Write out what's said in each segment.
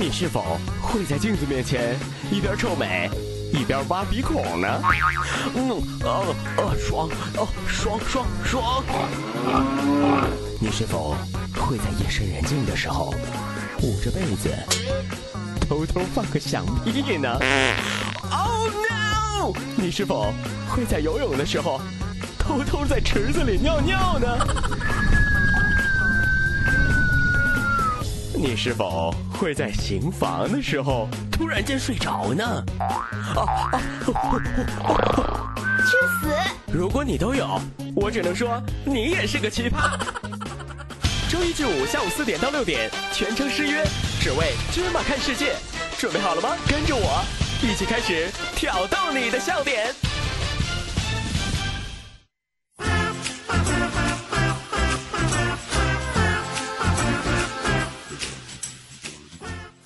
你是否会在镜子面前一边臭美一边挖鼻孔呢？嗯，哦哦，爽，哦爽爽爽！你是否会在夜深人静的时候捂着被子偷偷放个响屁呢？Oh no！你是否会在游泳的时候偷偷在池子里尿尿呢？你是否会在行房的时候突然间睡着呢？啊啊！去死！如果你都有，我只能说你也是个奇葩。周一至五下午四点到六点，全程失约，只为芝麻看世界。准备好了吗？跟着我一起开始挑逗你的笑点。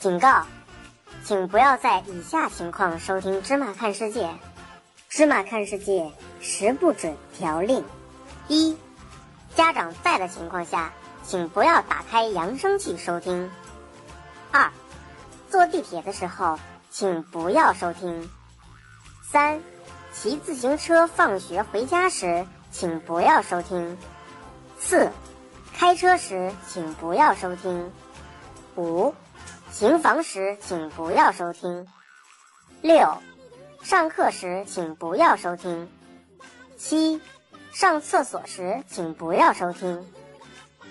警告，请不要在以下情况收听《芝麻看世界》。《芝麻看世界》十不准条令：一、家长在的情况下，请不要打开扬声器收听；二、坐地铁的时候，请不要收听；三、骑自行车放学回家时，请不要收听；四、开车时，请不要收听；五。行房时请不要收听。六，上课时请不要收听。七，上厕所时请不要收听。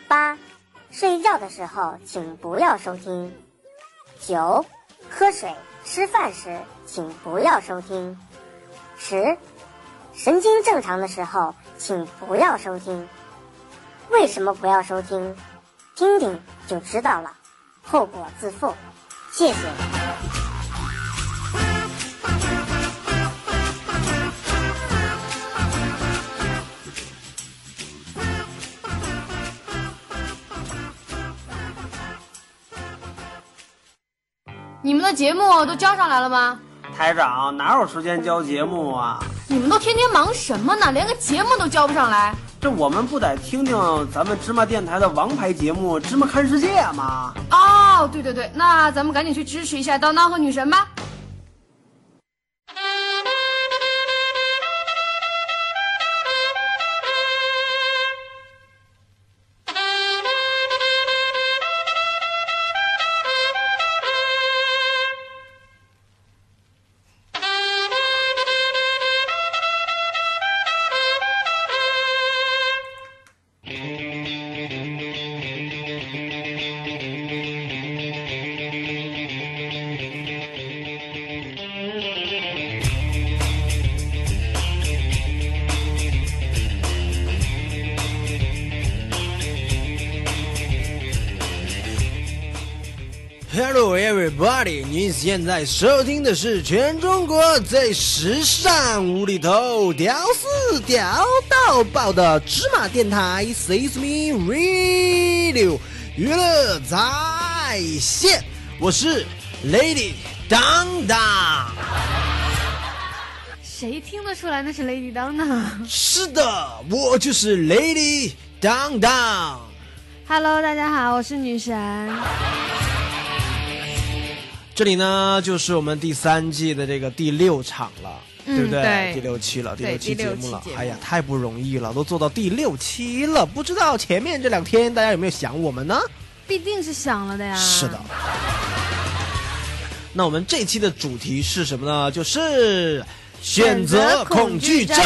八，睡觉的时候请不要收听。九，喝水、吃饭时请不要收听。十，神经正常的时候请不要收听。为什么不要收听？听听就知道了。后果自负，谢谢。你们的节目都交上来了吗？台长哪有时间交节目啊？你们都天天忙什么呢？连个节目都交不上来。这我们不得听听咱们芝麻电台的王牌节目《芝麻看世界》吗？哦，对对对，那咱们赶紧去支持一下当当和女神吧。Hello everybody！您现在收听的是全中国最时尚、无厘头、屌丝屌到爆的芝麻电台 s e s m e Radio 娱乐在线，我是 Lady 当当。谁听得出来那是 Lady 当当？是的，我就是 Lady 当当。Hello，大家好，我是女神。这里呢，就是我们第三季的这个第六场了，嗯对不对？对第六期了，第六期节目了。目哎呀，太不容易了，都做到第六期了，不知道前面这两天大家有没有想我们呢？必定是想了的呀。是的。那我们这期的主题是什么呢？就是选择恐惧症。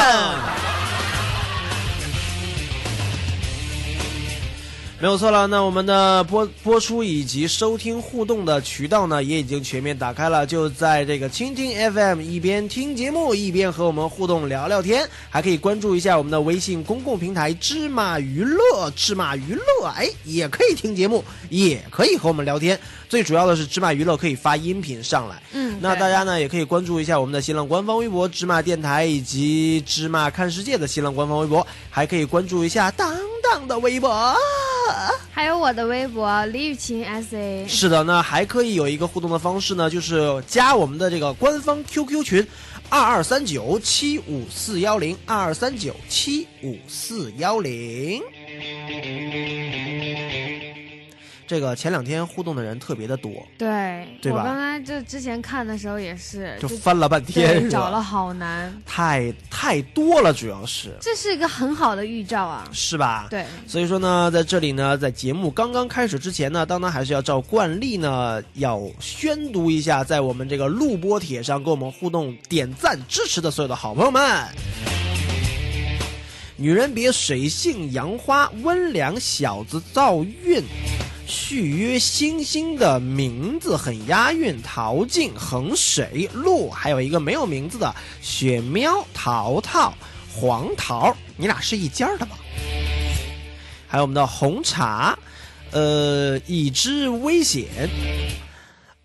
没有错了，那我们的播播出以及收听互动的渠道呢，也已经全面打开了。就在这个蜻蜓 FM，一边听节目，一边和我们互动聊聊天，还可以关注一下我们的微信公共平台“芝麻娱乐”，芝麻娱乐，哎，也可以听节目，也可以和我们聊天。最主要的是，芝麻娱乐可以发音频上来。嗯，那大家呢也可以关注一下我们的新浪官方微博“芝麻电台”以及“芝麻看世界”的新浪官方微博，还可以关注一下当当的微博。还有我的微博李雨晴 SA。是的，那还可以有一个互动的方式呢，就是加我们的这个官方 QQ 群，二二三九七五四幺零二二三九七五四幺零。这个前两天互动的人特别的多，对，对吧我刚才就之前看的时候也是，就翻了半天，找了好难，太太多了，主要是这是一个很好的预兆啊。是吧？对，所以说呢，在这里呢，在节目刚刚开始之前呢，当然还是要照惯例呢，要宣读一下，在我们这个录播帖上跟我们互动、点赞、支持的所有的好朋友们。女人别水性杨花，温良小子造运。续约星星的名字很押韵，陶静、衡水、鹿，还有一个没有名字的雪喵、淘淘、黄桃，你俩是一家的吧？还有我们的红茶，呃，已知危险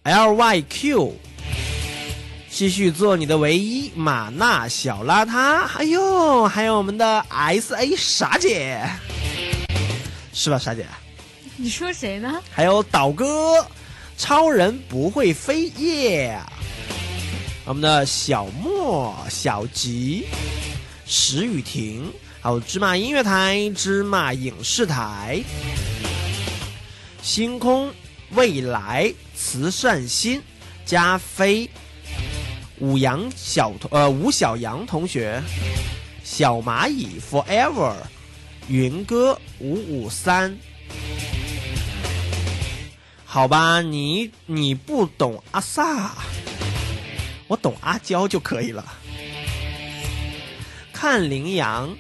，LYQ，继续做你的唯一，马娜小邋遢，哎呦，还有我们的 SA 傻姐，是吧，傻姐？你说谁呢？还有岛哥，超人不会飞耶我们的小莫、小吉、石雨婷，还有芝麻音乐台、芝麻影视台、星空、未来、慈善心、加菲、五羊小同呃吴小杨同学、小蚂蚁 Forever、云哥五五三。好吧，你你不懂阿萨，我懂阿娇就可以了。看羚羊，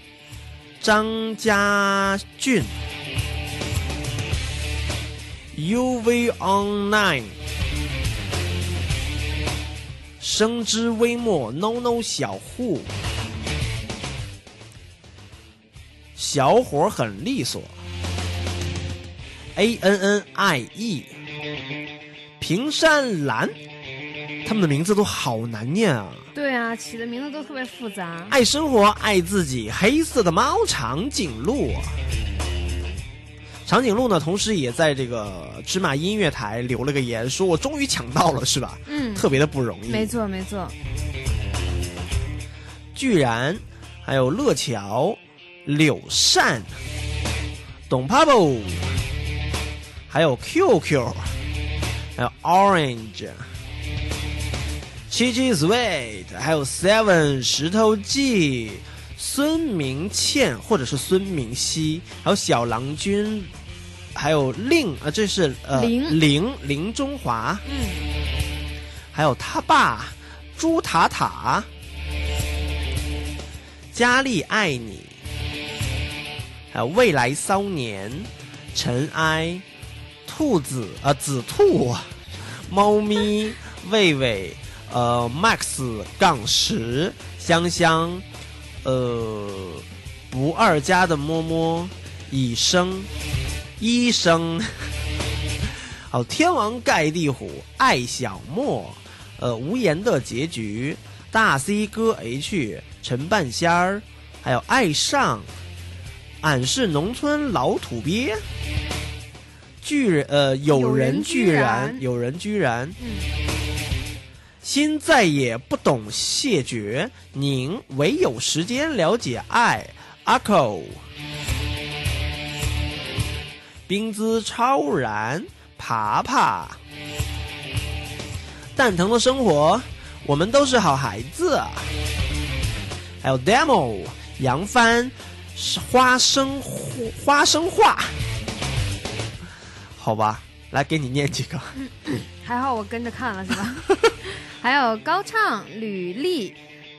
张家俊，UV Online，生之微末，No No 小户，小伙很利索，A N N I E。平山蓝，他们的名字都好难念啊！对啊，起的名字都特别复杂。爱生活，爱自己，黑色的猫长颈鹿。长颈鹿呢，同时也在这个芝麻音乐台留了个言，说我终于抢到了，是吧？嗯，特别的不容易。没错没错。居然，还有乐桥、柳善、董 Pablo，还有 QQ。还有 Orange、七七 Sweet，还有 Seven 石头记、孙明倩或者是孙明熙，还有小郎君，还有令啊，这是呃林林林中华，嗯，还有他爸朱塔塔，佳丽爱你，还有未来骚年尘埃。兔子啊、呃，紫兔，猫咪，魏魏，呃，Max 杠十，香香，呃，不二家的摸摸，以生，医生，好，天王盖地虎，爱小莫，呃，无言的结局，大 C 哥 H，陈半仙儿，还有爱上，俺是农村老土鳖。居然呃，有人居然，有人居然，嗯，心再也不懂谢绝，您唯有时间了解爱。阿口，冰姿超然，爬爬，蛋疼的生活，我们都是好孩子。还有 demo 杨帆，是花生花生话。好吧，来给你念几个。还好我跟着看了是吧？还有高唱吕丽、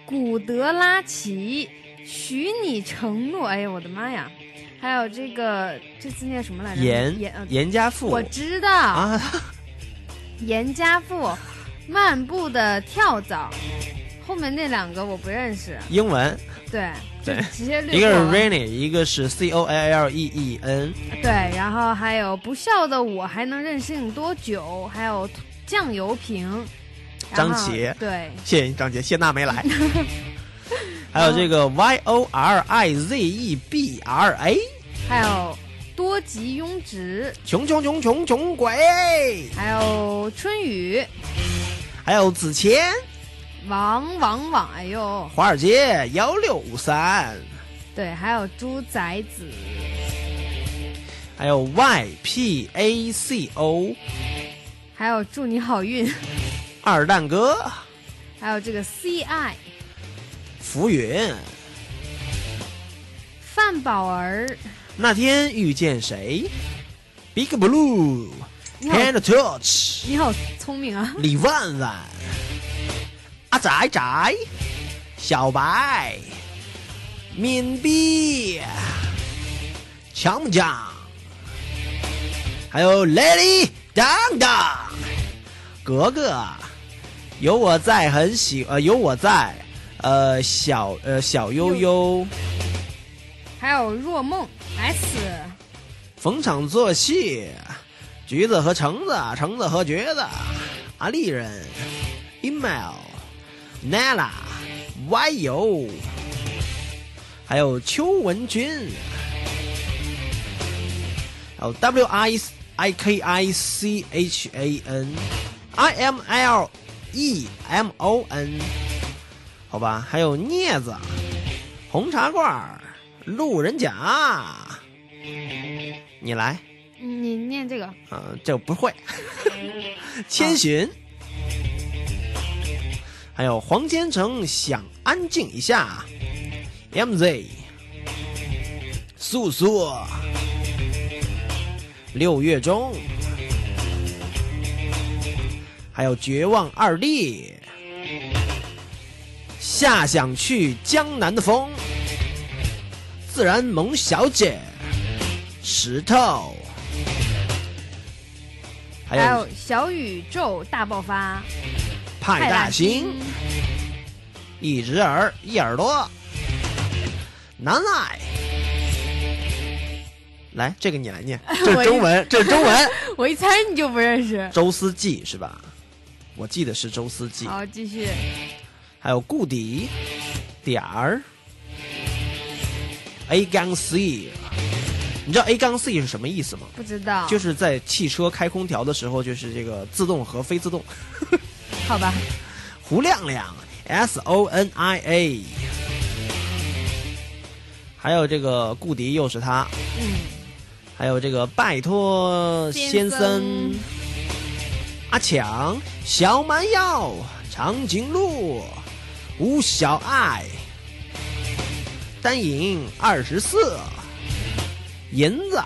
古德拉奇、许你承诺，哎呀我的妈呀！还有这个这字念什么来着？严严呃严家富，我知道啊，严家富，漫步的跳蚤，后面那两个我不认识。英文对对，直接略一个是 Rainy，一个是 C O L L E E N。对，然后还有不笑的我还能任性多久？还有酱油瓶，张杰对，谢谢张杰，谢娜没来。还有这个 Y O R I Z E B R A，还有多吉庸直，穷穷穷穷穷鬼，还有春雨，还有子谦，王王王，哎呦，华尔街幺六五三，对，还有猪崽子，还有 Y P A C O 还有祝你好运，二蛋哥。还有这个 CI 浮云。范宝儿，那天遇见谁？Big Blue，Hand Touch，你好聪明啊！李万万阿仔仔小白敏碧强不强？还有 Lady 当当格格，有我在很喜呃有我在呃小呃小悠悠。还有若梦 S，逢场作戏，橘子和橙子，橙子和橘子，阿丽人，email nala y 游，还有邱文君，还有 w i i k i c h a n i m l e m o n，好吧，还有镊子，红茶罐儿，路人甲。你来，你念这个嗯、这不会。千寻，还有黄千成想安静一下，MZ，素素，六月中，还有绝望二弟，夏想去江南的风，自然萌小姐，石头。还有小宇宙大爆发，派大星，一只耳一耳朵，难爱。来，这个你来念，这是中文，这是中文。我一猜你就不认识。周思季是吧？我记得是周思季。好，继续。还有顾底点儿 A 杠 C，你知道 A 杠 C 是什么意思吗？不知道，就是在汽车开空调的时候，就是这个自动和非自动。好吧。胡亮亮 S O N I A，还有这个顾迪又是他，嗯，还有这个拜托先生。生阿强小蛮腰长颈鹿吴小爱。单影二十四银子。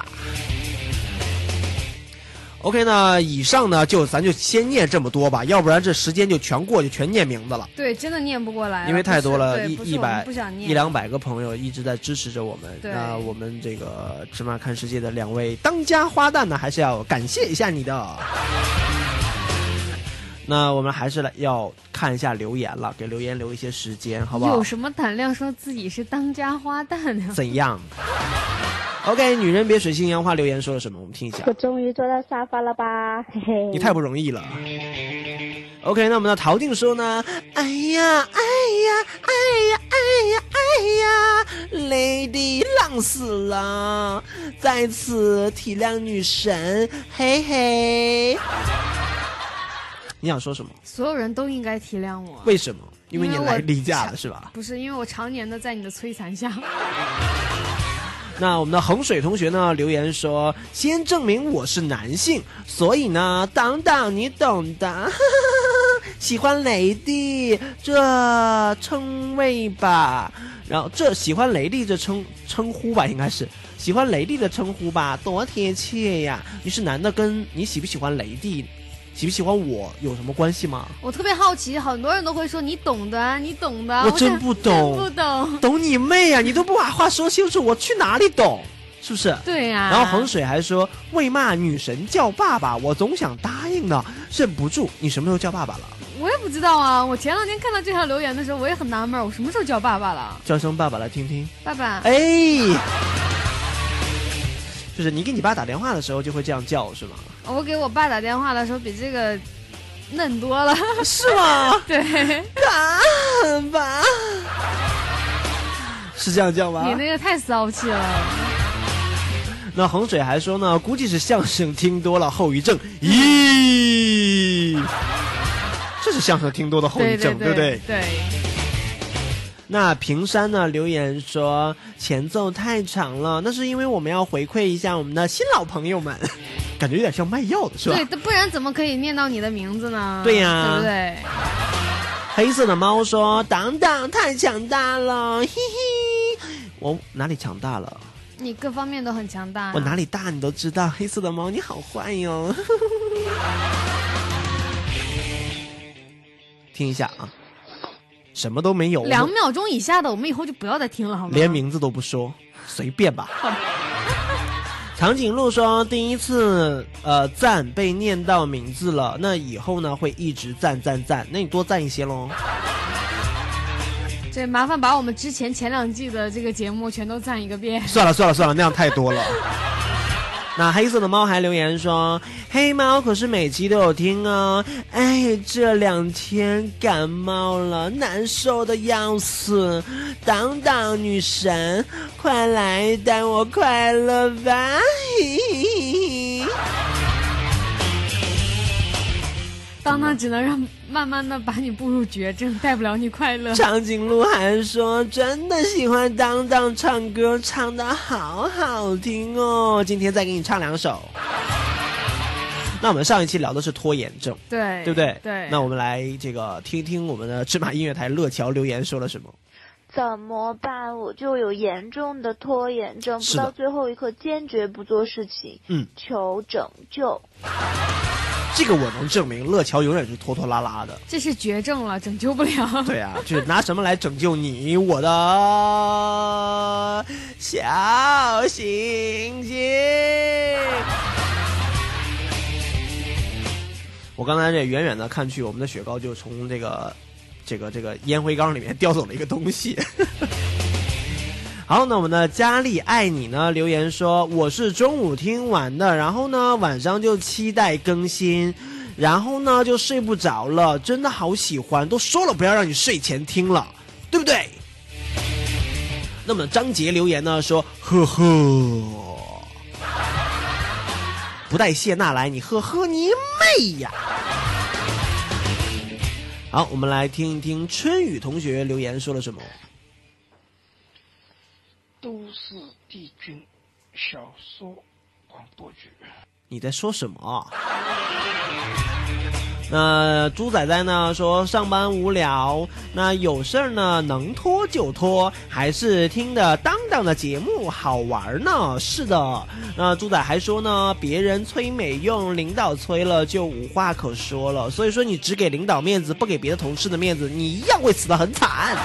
OK 那，以上呢就咱就先念这么多吧，要不然这时间就全过去，全念名字了。对，真的念不过来，因为太多了，一一百一两百个朋友一直在支持着我们。那我们这个芝麻看世界的两位当家花旦呢，还是要感谢一下你的。那我们还是来要看一下留言了，给留言留一些时间，好不好有？什么胆量说自己是当家花旦呢？怎样？OK，女人别水性杨花留言说了什么？我们听一下我。终于坐到沙发了吧，嘿嘿。你太不容易了。OK，那我们的陶静说呢？哎呀，哎呀，哎呀，哎呀，哎呀，Lady 浪死了，在此体谅女神，嘿嘿。你想说什么？所有人都应该体谅我。为什么？因为你来例假了是吧？不是因为我常年的在你的摧残下，那我们的衡水同学呢留言说：“先证明我是男性，所以呢，等等你懂的。喜欢雷弟这称谓吧，然后这喜欢雷弟这称称呼吧，应该是喜欢雷弟的称呼吧，多贴切呀！你是男的，跟你喜不喜欢雷弟，喜不喜欢我有什么关系吗？我特别好奇，很多人都会说你懂的啊，你懂的啊。我真不懂不懂。懂你妹啊！你都不把话说清楚，我去哪里懂？是不是？对呀、然后衡水还说为嘛女神叫爸爸，我总想答应呢，忍不住。你什么时候叫爸爸了？我也不知道啊。我前两天看到这条留言的时候，我也很纳闷，我什么时候叫爸爸了？叫声爸爸来听听。爸爸，哎，就是你给你爸打电话的时候就会这样叫是吗？我给我爸打电话的时候比这个嫩多了。是吗？对爸爸是这样叫吗你？那个太骚气了。那衡水还说呢，估计是相声听多了后遗症。咦，这是相声听多的后遗症对症，不对？对。那平山呢留言说前奏太长了，那是因为我们要回馈一下我们的新老朋友们，感觉有点像卖药的是吧？对，不然怎么可以念到你的名字呢？对呀对不对？黑色的猫说：“当当太强大了，嘿嘿。”我哪里强大了？你各方面都很强大。我哪里大你都知道。黑色的猫，你好坏哟！听一下啊，什么都没有，两秒钟以下的，我们以后就不要再听了，好吗？连名字都不说，随便吧。长颈鹿说：“第一次呃赞被念到名字了，那以后呢会一直赞赞赞，那你多赞一些喽。”这麻烦把我们之前前两季的这个节目全都赞一个遍。算了算了算了，那样太多了。那黑色的猫还留言说：“黑猫可是每期都有听哦，哎，这两天感冒了，难受的要死。当当女神，快来带我快乐吧！”嘿嘿嘿当当只能让慢慢的把你步入绝症，带不了你快乐。长颈鹿还说：“真的喜欢当当唱歌，唱的好好听哦。”今天再给你唱两首。那我们上一期聊的是拖延症，对对不对？对。那我们来这个听听我们的芝麻音乐台乐桥留言说了什么。怎么办？我就有严重的拖延症，不到最后一刻坚决不做事情。嗯，求拯救。这个我能证明，乐乔永远是拖拖拉拉的。这是绝症了，拯救不了。对啊，就是拿什么来拯救你，我的小星星？我刚才这远远的看去，我们的雪糕就从这个这个这个烟灰缸里面 叼走了一个东西。好，那我们的佳丽爱你呢？留言说我是中午听完的，然后呢晚上就期待更新，然后呢就睡不着了，真的好喜欢，都说了不要让你睡前听了，对不对？那么张杰留言呢说呵呵，不带谢娜来，你呵呵你妹呀！好，我们来听一听春雨同学留言说了什么。都市帝君小说广播剧。你在说什么？那猪仔仔呢说上班无聊，那有事儿呢能拖就拖，还是听的当当的节目好玩呢。是的，那猪仔还说呢，别人催没用，领导催了就无话可说了。所以说你只给领导面子，不给别的同事的面子，你一样会死得很惨。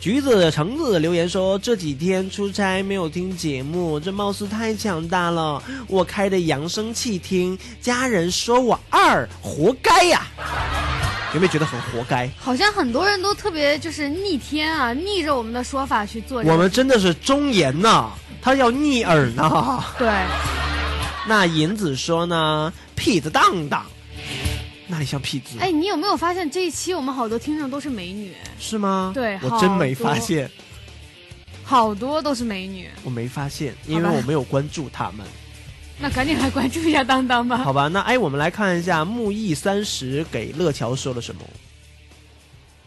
橘子橙子留言说：“这几天出差没有听节目，这貌似太强大了。我开的扬声器听，家人说我二，活该呀！有没有觉得很活该？好像很多人都特别就是逆天啊，逆着我们的说法去做。我们真的是忠言呐，他要逆耳呢。对，那银子说呢，痞子当当，哪里像屁子？哎，你有没有发现这一期我们好多听众都是美女？是吗？对我真没发现，好多都是美女。我没发现，因为我没有关注他们。那赶紧来关注一下当当吧。好吧，那哎，我们来看一下木易三十给乐乔说了什么。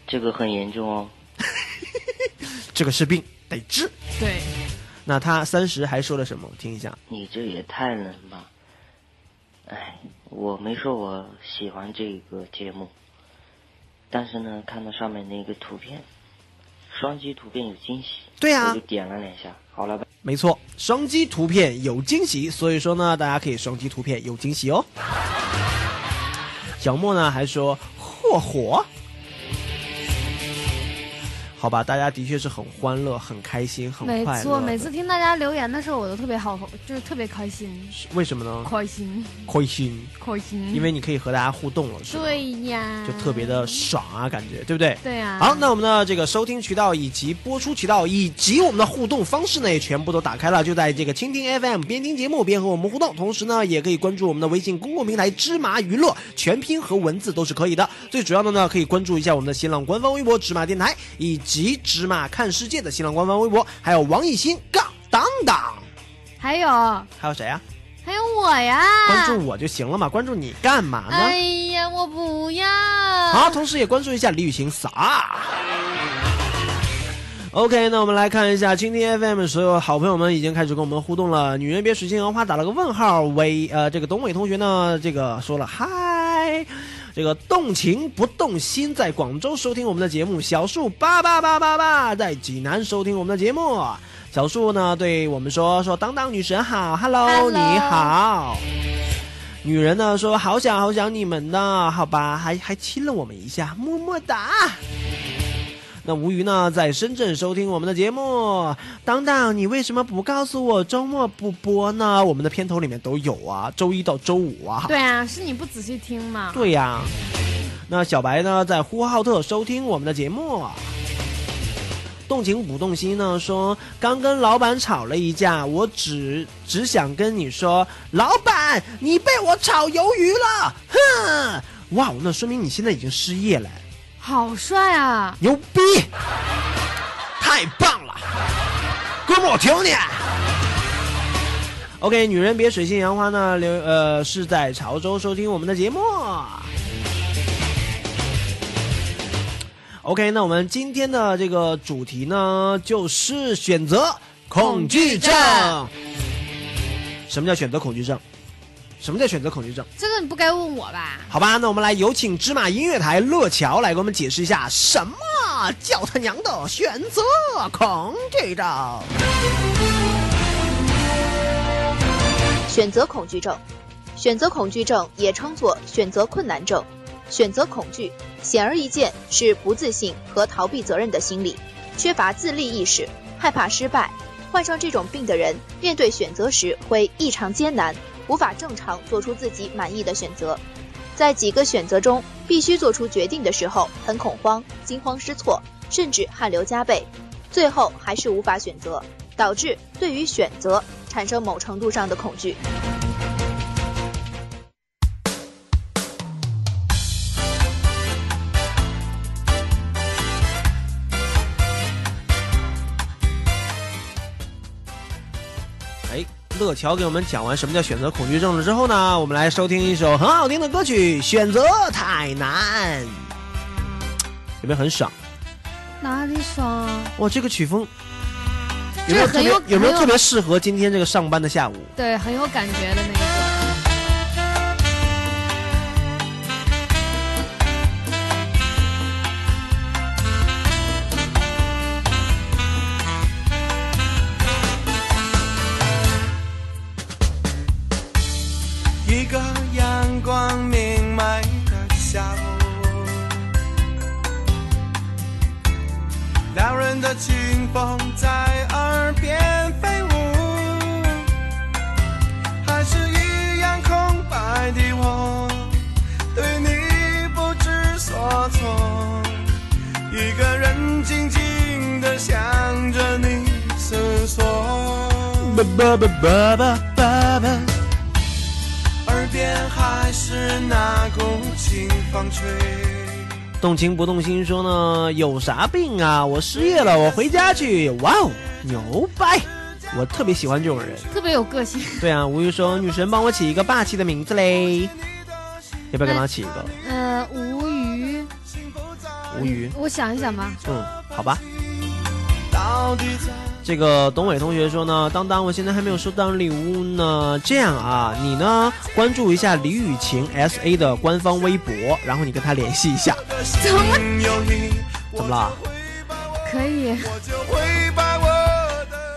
这个很严重哦。这个是病，得治。对，那他三十还说了什么？我听一下。你这也太冷吧！哎，我没说我喜欢这个节目，但是呢，看到上面那个图片，双击图片有惊喜，对呀我就点了两下。好了吧？没错，双击图片有惊喜，所以说呢，大家可以双击图片有惊喜哦。小莫呢还说嚯火，好吧，大家的确是很欢乐、很开心、很快乐。没错，每次听大家留言的时候，我都特别好，就是特别开心，为什么呢？开心，开心，开心。因为你可以和大家互动了，是吧？对呀，就特别的爽啊，感觉对不对？对呀。好，那我们的这个收听渠道以及播出渠道以及我们的互动方式呢，也全部都打开了，就在这个蜻蜓 FM 边听节目边和我们互动，同时呢，也可以关注我们的微信公共平台芝麻娱乐，全拼和文字都是可以的。最主要的呢，可以关注一下我们的新浪官方微博芝麻电台，以及芝麻看世界的新浪官方微博，还有王艺兴杠当当，还有还有谁啊？还有我呀，关注我就行了嘛，关注你干嘛呢？哎呀，我不要。好，同时也关注一下李雨晴啥。OK，那我们来看一下蜻蜓 FM 所有好朋友们已经开始跟我们互动了。女人别水性杨花打了个问号，伟呃这个董伟同学呢，这个说了嗨。这个动情不动心在广州收听我们的节目，小树八八八八八在济南收听我们的节目。小树呢对我们说说当当女神好，Hello，Hello 你好。女人呢说好想好想你们呢，好吧，还还亲了我们一下，么么哒。那吴鱼呢，在深圳收听我们的节目。当当，你为什么不告诉我周末不播呢？我们的片头里面都有啊，周一到周五啊。对啊，是你不仔细听嘛？对呀、那小白呢，在呼和浩特收听我们的节目。动情不动心呢，说刚跟老板吵了一架，我只只想跟你说，老板，你被我炒鱿鱼了，哼！哇，那说明你现在已经失业了，好帅啊！牛逼！太棒了，哥们，我挺你。OK，女人别水性杨花呢，留呃是在潮州收听我们的节目。OK，那我们今天的这个主题呢，就是选择恐惧症。什么叫选择恐惧症？什么叫选择恐惧症？这个你不该问我吧？好吧，那我们来有请芝麻音乐台乐乔来给我们解释一下，什么叫他娘的选择恐惧症？选择恐惧症，选择恐惧症也称作选择困难症。选择恐惧，显而易见是不自信和逃避责任的心理，缺乏自立意识，害怕失败。患上这种病的人，面对选择时会异常艰难，无法正常做出自己满意的选择。在几个选择中必须做出决定的时候，很恐慌、惊慌失措，甚至汗流浃背，最后还是无法选择，导致对于选择产生某程度上的恐惧。哎，乐乔给我们讲完什么叫选择恐惧症了之后呢，我们来收听一首很好听的歌曲《选择太难》，有没有很爽？哪里爽？哇，这个曲风有没有特别有很有有没有特别适合今天这个上班的下午？对，很有感觉的那种。清风在耳边飞舞，还是一样空白的我，对你不知所措。一个人静静的想着你思索。耳边还是那股清风吹。动情不动心说呢，有啥病啊？我失业了，我回家去。哇哦，牛掰！我特别喜欢这种人。特别有个性。对啊，吴鱼说，女神帮我起一个霸气的名字嘞，要不要给他起一个？呃，无鱼，无鱼。我想一想吧。嗯，好吧。这个董伟同学说呢，当当，我现在还没有收到礼物呢。这样啊，你呢关注一下李雨晴 S A 的官方微博，然后你跟他联系一下。怎么？怎么了？可以。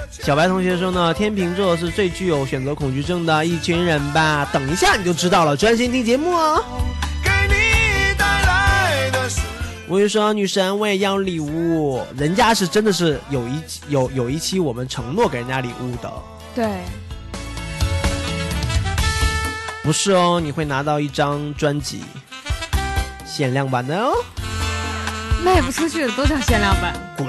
小白同学说呢，天秤座是最具有选择恐惧症的一群人吧？等一下你就知道了，专心听节目哦。我就说女神，我也要礼物，人家是真的是有一有有一期我们承诺给人家礼物的，对，不是哦，你会拿到一张专辑，限量版的哦，卖不出去的都叫限量版。滚！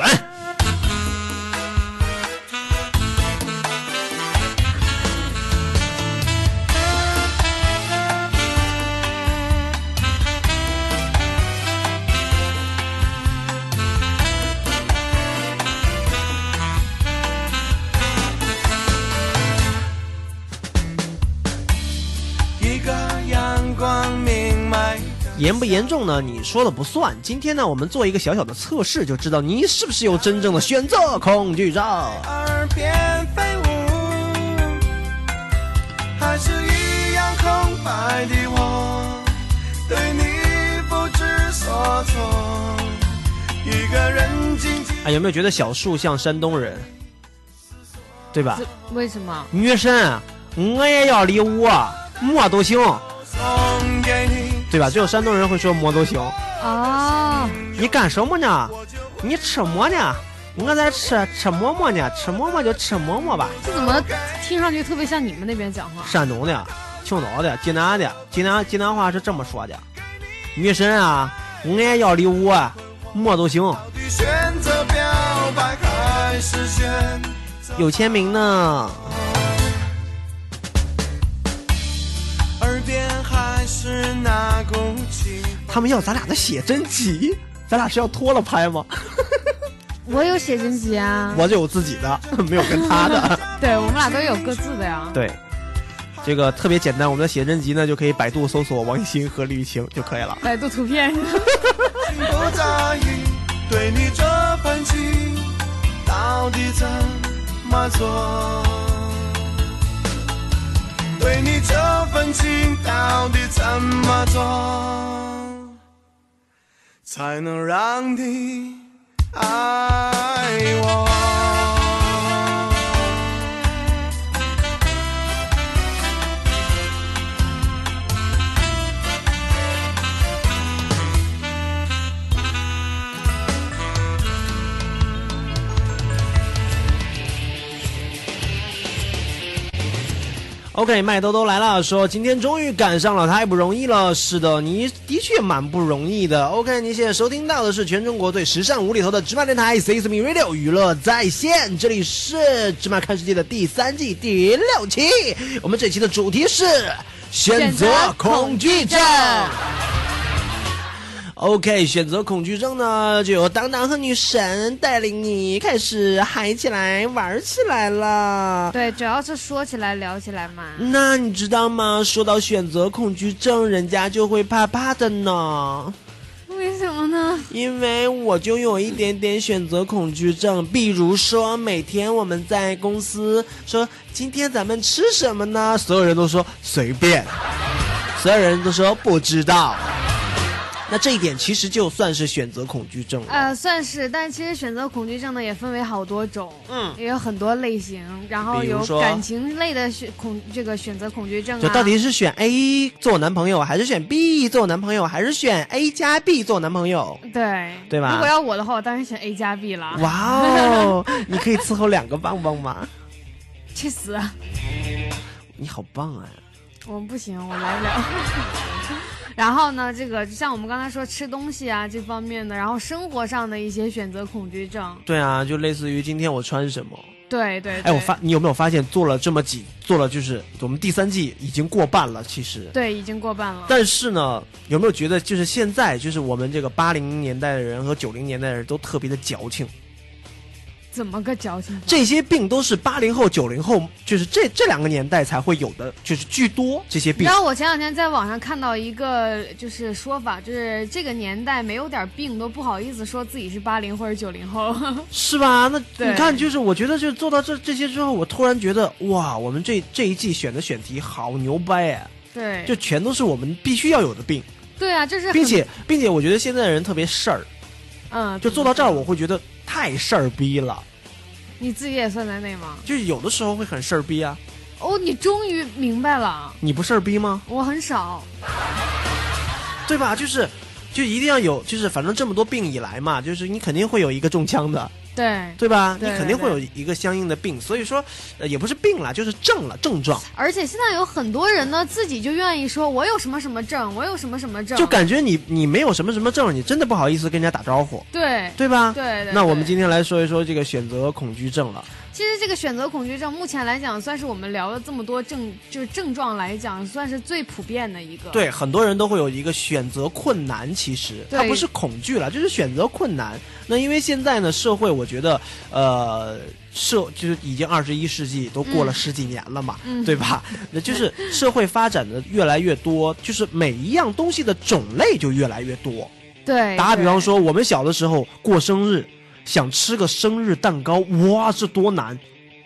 严重呢？你说了不算。今天呢，我们做一个小小的测试，就知道你是不是有真正的选择恐惧症。耳边飞舞，还是一样空白的我，对你不知所措。一个人静静。哎，有没有觉得小树像山东人？对吧？为什么？女神，我也要礼物，么都行。对吧？只有山东人会说么都行。哦。你干什么呢？你吃么呢？我在吃吃馍馍呢，吃馍馍就吃馍馍吧。这怎么听上去特别像你们那边讲话？山东的、青岛的、济南的，济南济南话是这么说的：女神啊，我也要礼物，么都行。有签名呢。是那股气。他们要咱俩的写真集，咱俩是要脱了拍吗？我有写真集啊，我就有自己的，没有跟他的。对我们俩都有各自的呀。对，这个特别简单，我们的写真集呢就可以百度搜索王心和李玉清就可以了。百度图片。不在意对你这份情到底怎么做？对你这份情到底怎么做，才能让你爱我？OK，麦兜兜来了，说今天终于赶上了，太不容易了。是的，你的确蛮不容易的。OK，你现在收听到的是全中国最时尚无厘头的芝麻电台 s e s m e Radio 娱乐在线，这里是芝麻看世界的第三季第六期。我们这期的主题是选择恐惧症。OK，选择恐惧症呢，就由当当和女神带领你开始嗨起来、玩起来了。对，主要是说起来、聊起来嘛。那你知道吗？说到选择恐惧症，人家就会怕怕的呢。为什么呢？因为我就有一点点选择恐惧症，比如说每天我们在公司说今天咱们吃什么呢？所有人都说随便，所有人都说不知道。那这一点其实就算是选择恐惧症了。呃，算是，但其实选择恐惧症呢也分为好多种，嗯，也有很多类型，然后有感情类的选恐这个选择恐惧症啊。就到底是选 A 做男朋友，还是选 B 做男朋友，还是选 A 加 B 做男朋友？对，对吧？如果要我的话，我当然选 A 加 B 了。哇哦，你可以伺候两个棒棒吗？去死！你好棒啊！我不行，我来不了。然后呢，这个像我们刚才说吃东西啊这方面的，然后生活上的一些选择恐惧症。对啊，就类似于今天我穿什么。对对。哎，我发你有没有发现做了这么几做了就是我们第三季已经过半了，其实。对，已经过半了。但是呢，有没有觉得就是现在就是我们这个八零年代的人和九零年代的人都特别的矫情？怎么个矫情？这些病都是八零后、九零后，就是这这两个年代才会有的，就是居多这些病。然后我前两天在网上看到一个就是说法，就是这个年代没有点病都不好意思说自己是八零或者九零后，是吧？那你看，就是我觉得就做到这这些之后，我突然觉得哇，我们这这一季选的选题好牛掰哎！对，就全都是我们必须要有的病。对啊，这是并且并且我觉得现在的人特别事儿，嗯，就做到这儿，我会觉得太事儿逼了。你自己也算在内吗？就是有的时候会很事儿逼啊。哦，你终于明白了。你不事儿逼吗？我很少。对吧？就是，就一定要有，就是反正这么多病以来嘛，就是你肯定会有一个中枪的。对。对吧？对你肯定会有一个相应的病，所以说，呃，也不是病了，就是症了，症状。而且现在有很多人呢，自己就愿意说，我有什么什么症，我有什么什么症，就感觉你你没有什么什么症，你真的不好意思跟人家打招呼。对。对吧？对对。那我们今天来说一说这个选择恐惧症了。其实这个选择恐惧症，目前来讲，算是我们聊了这么多症，就是症状来讲，算是最普遍的一个。对，很多人都会有一个选择困难，其实它不是恐惧了，就是选择困难。那因为现在呢，社会我觉得，呃，社就是已经二十一世纪都过了嗯十几年了嘛，嗯对吧？那就是社会发展的越来越多，就是每一样东西的种类就越来越多。对，打个比方说，我们小的时候过生日，想吃个生日蛋糕，哇，这多难！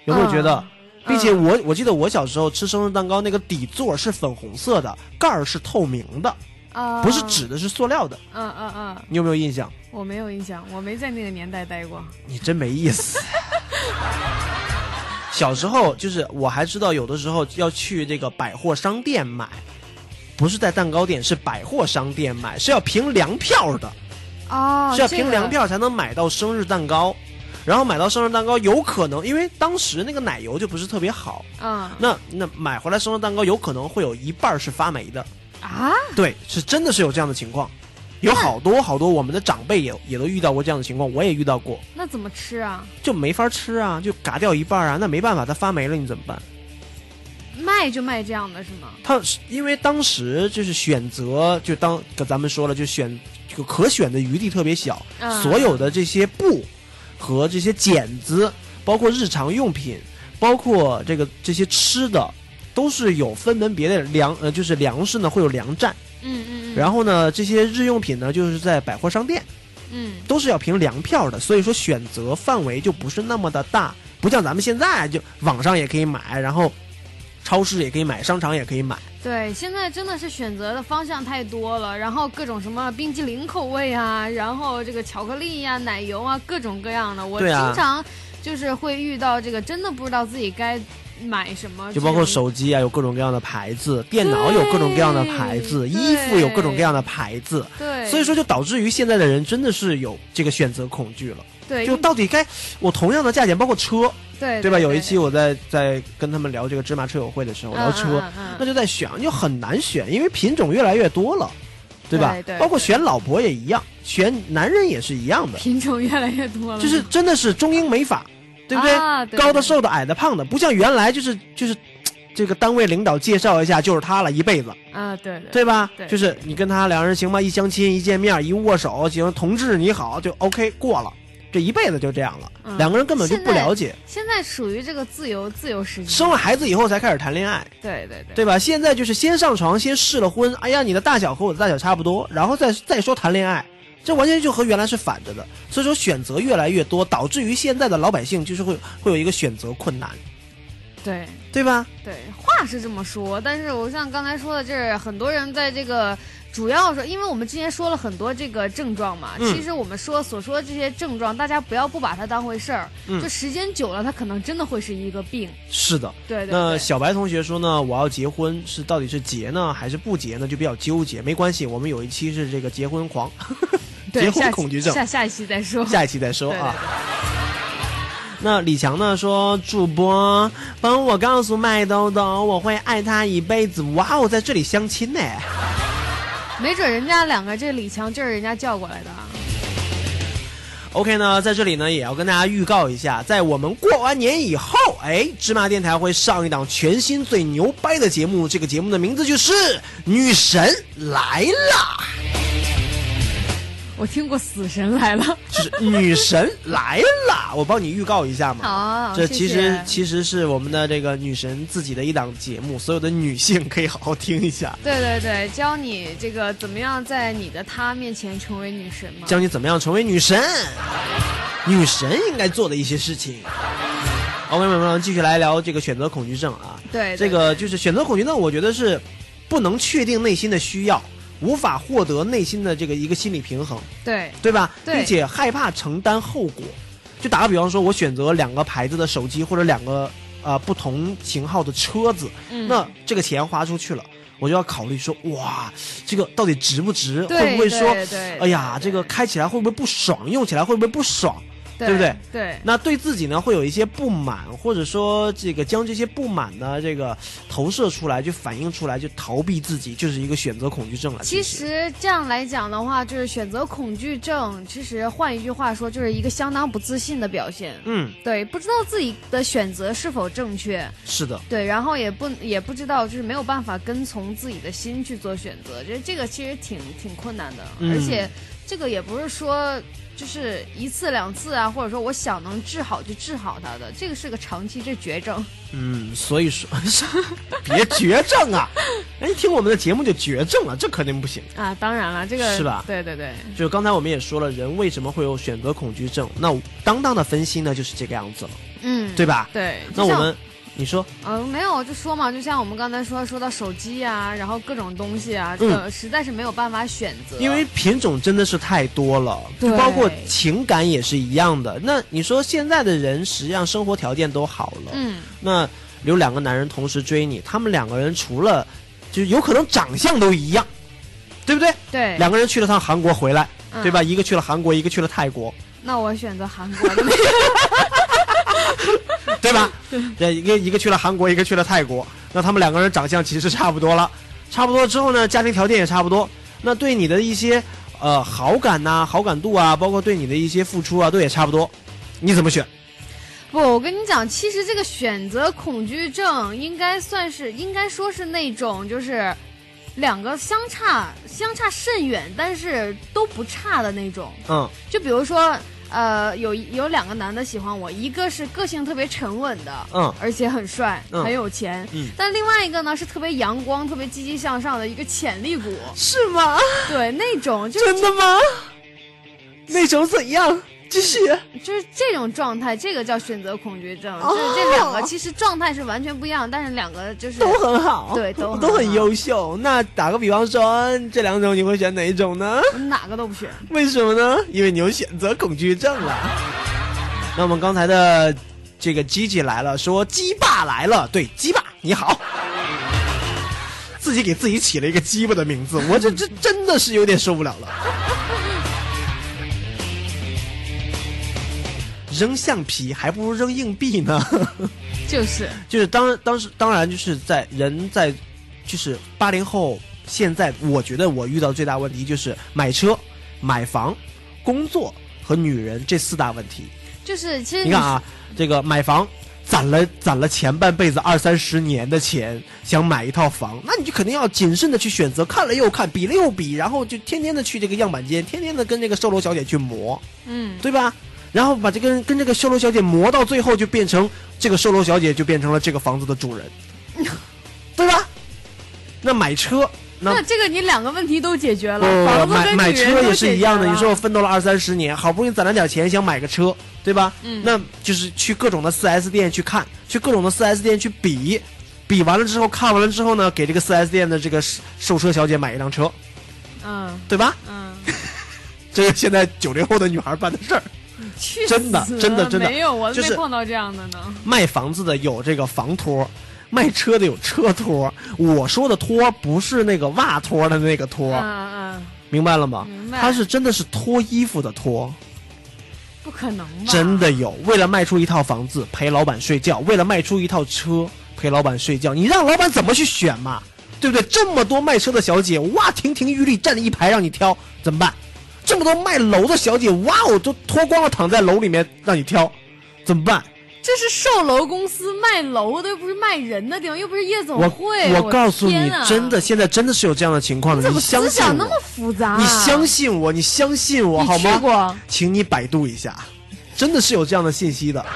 有没有觉得？嗯并且我我记得我小时候吃生日蛋糕，那个底座是粉红色的，盖儿是透明的，啊，不是纸的，是塑料的。嗯嗯嗯，你有没有印象？我没有印象，我没在那个年代待过。你真没意思。小时候就是我还知道，有的时候要去这个百货商店买，不是在蛋糕店，是百货商店买，是要凭粮票的。哦，是要凭粮票才能买到生日蛋糕，然后买到生日蛋糕有可能，因为当时那个奶油就不是特别好，嗯那那买回来生日蛋糕有可能会有一半是发霉的，啊，对，是真的是有这样的情况，有好多好多我们的长辈也也都遇到过这样的情况，我也遇到过，那怎么吃啊？就没法吃啊，就嘎掉一半啊，那没办法，它发霉了你怎么办？卖就卖这样的是吗？他是因为当时就是选择，就当跟咱们说了，就选这个可选的余地特别小，嗯所有的这些布和这些剪子，包括日常用品，包括这个这些吃的，都是有分门别类的粮，呃，就是粮食呢会有粮站，嗯嗯嗯。然后呢这些日用品呢就是在百货商店，嗯，都是要凭粮票的，所以说选择范围就不是那么的大，不像咱们现在就网上也可以买，然后超市也可以买，商场也可以买。对，现在真的是选择的方向太多了，然后各种什么冰激凌口味啊，然后这个巧克力呀、奶油啊，各种各样的。我经常就是会遇到这个，真的不知道自己该买什么，就包括手机啊，有各种各样的牌子；电脑有各种各样的牌子；衣服有各种各样的牌子。对，所以说，就导致于现在的人真的是有这个选择恐惧了。对，就到底该我同样的价钱，包括车，对对吧？对有一期我在在跟他们聊这个芝麻车友会的时候，嗯聊车嗯嗯嗯，那就在选，就很难选，因为品种越来越多了，对吧对对？包括选老婆也一样，选男人也是一样的，品种越来越多了，就是真的是中英美法，对不对？高的、瘦的、矮的、胖的，不像原来就是就是。这个单位领导介绍一下，就是他了，一辈子，啊，对对对吧？对，就是你跟他两人行吗，一相亲、一见面、一握手，行，同志你好，就 OK 过了，这一辈子就这样了。嗯两个人根本就不了解，现在属于这个自由自由时间，生了孩子以后才开始谈恋爱，对对对，对吧？现在就是先上床，先试了婚，哎呀，你的大小和我的大小差不多，然后再再说谈恋爱，这完全就和原来是反着的。所以说选择越来越多，导致于现在的老百姓就是会会有一个选择困难，对对吧？对，话是这么说，但是我像刚才说的，这很多人在这个主要是，因为我们之前说了很多这个症状嘛，嗯其实我们说所说的这些症状，大家不要不把它当回事儿，嗯就时间久了，它可能真的会是一个病。是的，对对那小白同学说呢，我要结婚是到底是结呢还是不结呢？就比较纠结。没关系，我们有一期是这个结婚狂，对，结婚恐惧症，下下一期再说。下一期再说对啊。那李强呢说，主播帮我告诉麦兜兜，我会爱他一辈子。哇哦，在这里相亲呢。没准人家两个这李强就是人家叫过来的。OK 呢，在这里呢也要跟大家预告一下，在我们过完年以后，哎，芝麻电台会上一档全新最牛掰的节目，这个节目的名字就是《女神来啦》。我听过死神来了，就是女神来了！我帮你预告一下嘛。好这其实谢其实是我们的这个女神自己的一档节目，所有的女性可以好好听一下，对对对，教你这个怎么样在你的他面前成为女神嘛。教你怎么样成为女神，女神应该做的一些事情。OK，我们继续来聊这个选择恐惧症啊。对对这个就是选择恐惧症，我觉得是不能确定内心的需要，无法获得内心的这个一个心理平衡。对对吧？对并且害怕承担后果。就打个比方说，我选择两个牌子的手机或者两个呃不同型号的车子，嗯那这个钱花出去了。我就要考虑说，哇，这个到底值不值？会不会说哎呀，这个开起来会不会不爽？用起来会不会不爽？对不对？对那对自己呢会有一些不满，或者说这个将这些不满呢这个投射出来，就反映出来，就逃避自己，就是一个选择恐惧症了。其实这样来讲的话，就是选择恐惧症。其实换一句话说，就是一个相当不自信的表现。嗯，对，不知道自己的选择是否正确。是的，对，然后也不也不知道，就是没有办法跟从自己的心去做选择，觉得这个其实挺挺困难的，嗯而且这个也不是说就是一次两次啊，或者说我想能治好就治好他的，这个是个长期这绝症。嗯，所以说 别绝症啊！哎，听我们的节目就绝症了，这肯定不行。啊，当然了，这个是吧对对对，就刚才我们也说了，人为什么会有选择恐惧症？那当当的分析呢，就是这个样子了，嗯，对吧？对。那我们，你说，呃，没有，就说嘛，就像我们刚才说说到手机啊，然后各种东西啊，嗯这个实在是没有办法选择，因为品种真的是太多了，包括情感也是一样的。那你说现在的人实际上生活条件都好了，嗯，那有两个男人同时追你，他们两个人除了就有可能长相都一样，对不对？对两个人去了趟韩国回来，嗯对吧？一个去了韩国，一个去了泰国，那我选择韩国的那个。对吧？对，一个一个去了韩国，一个去了泰国，那他们两个人长相其实差不多了，差不多之后呢，家庭条件也差不多，那对你的一些呃好感呐、好感度啊，包括对你的一些付出啊，都也差不多，你怎么选？不，我跟你讲，其实这个选择恐惧症应该算是，应该说是那种就是两个相差相差甚远，但是都不差的那种。嗯就比如说，呃，有有两个男的喜欢我，一个是个性特别沉稳的，嗯而且很帅，嗯很有钱，嗯但另外一个呢是特别阳光、特别积极向上的一个潜力股，是吗？对，那种就是真的吗？那种怎样？继续。就是这种状态，这个叫选择恐惧症。哦就是这两个其实状态是完全不一样，但是两个就是都很好，对，都都很优秀。那打个比方说，这两种你会选哪一种呢？哪个都不选。为什么呢？因为你有选择恐惧症了。那我们刚才的这个鸡鸡来了，说鸡爸来了，对，鸡爸你好，自己给自己起了一个鸡巴的名字，我这这真的是有点受不了了。扔橡皮还不如扔硬币呢。就是就是当当时当然就是在人在就是八零后现在，我觉得我遇到最大问题就是买车、买房、工作和女人这四大问题。就是，其实你看啊，这个买房攒了攒了前半辈子二三十年的钱，想买一套房，那你就肯定要谨慎的去选择，看了又看，比了又比，然后就天天的去这个样板间，天天的跟这个售楼小姐去磨，嗯，对吧？然后把这个跟这个售楼小姐磨到最后，就变成这个售楼小姐就变成了这个房子的主人，对吧？那买车，那那这个你两个问题都解决了，不房子买买车也是一样的。你说我奋斗了二三十年，好不容易攒了点钱，想买个车，对吧？嗯那就是去各种的 4S 店去看，去各种的 4S 店去比，比完了之后，看完了之后呢，给这个 4S 店的这个售车小姐买一辆车，嗯对吧？嗯，这是现在九零后的女孩办的事儿。去真的真的真的没有，我没碰到这样的呢。卖房子的有这个房托，卖车的有车托。我说的托不是那个袜托的那个托，嗯嗯，明白了吗？明白它是真的是脱衣服的脱。不可能吧？真的有，为了卖出一套房子陪老板睡觉，为了卖出一套车陪老板睡觉，你让老板怎么去选嘛？对不对？这么多卖车的小姐，哇，亭亭玉立站了一排让你挑，怎么办？这么多卖楼的小姐，哇哦，都脱光了躺在楼里面让你挑，怎么办？这是售楼公司卖楼的，又不是卖人的地方，又不是夜总我会。我告诉你啊，真的，现在真的是有这样的情况的，你怎么相信我思想那么复杂啊？你相信我，你相信我好吗？请你百度一下，真的是有这样的信息的。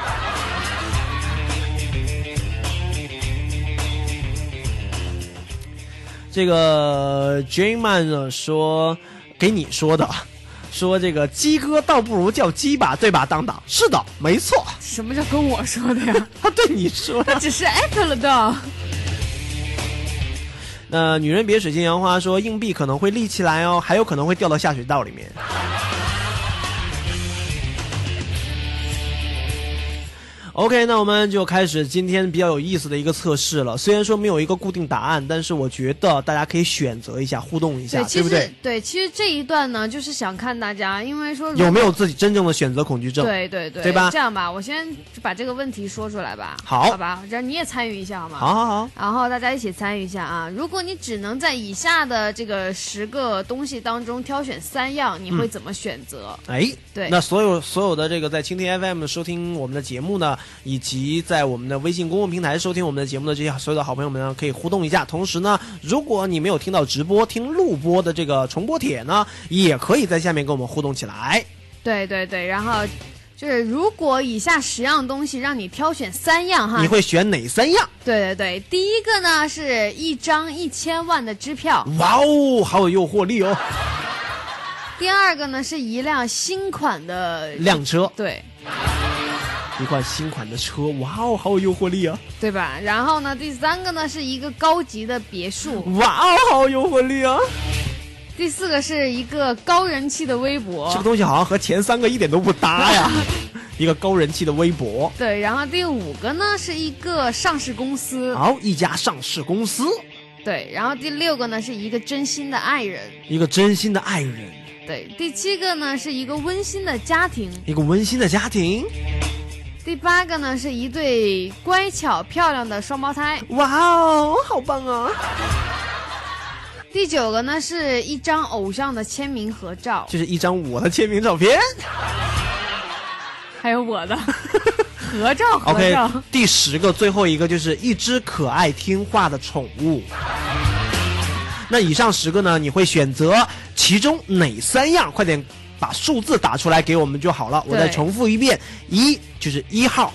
这个 Jane Man 呢说给你说的，说这个鸡哥倒不如叫鸡吧，对吧？当当是的，没错。什么叫跟我说的呀？他对你说他只是艾特了的。那女人别水性杨花说硬币可能会立起来哦，还有可能会掉到下水道里面。OK，那我们就开始今天比较有意思的一个测试了。虽然说没有一个固定答案，但是我觉得大家可以选择一下，互动一下，对，其实不对？对，其实这一段呢，就是想看大家，因为说有没有自己真正的选择恐惧症？对对对，对吧这样吧，我先把这个问题说出来吧。好好吧，这样你也参与一下好吗？好好好，然后大家一起参与一下啊！如果你只能在以下的这个十个东西当中挑选三样，你会怎么选择？哎，对那所有所有的这个在蜻蜓 FM 收听我们的节目呢，以及在我们的微信公众平台收听我们的节目的这些所有的好朋友们呢，可以互动一下。同时呢，如果你没有听到直播，听录播的这个重播帖呢，也可以在下面跟我们互动起来。对对对，然后就是如果以下十样东西让你挑选三样哈，你会选哪三样？对对对，第一个呢是一张一千万的支票，哇哦，好有诱惑力哦！第二个呢是一辆新款的辆车，对一款新款的车，哇哦，好有诱惑力啊！对吧？然后呢，第三个呢是一个高级的别墅，哇哦，好有诱惑力啊！第四个是一个高人气的微博，这个东西好像和前三个一点都不搭呀。一个高人气的微博，对，然后第五个呢是一个上市公司，好，一家上市公司，对，然后第六个呢是一个真心的爱人，一个真心的爱人，对，第七个呢是一个温馨的家庭，一个温馨的家庭，第八个呢是一对乖巧漂亮的双胞胎，哇哦，好棒啊！第九个呢是一张偶像的签名合照，这是一张我的签名照片，还有我的合照合照。第十个最后一个就是一只可爱听话的宠物。那以上十个呢，你会选择其中哪三样？快点把数字打出来给我们就好了。我再重复一遍：一就是一号，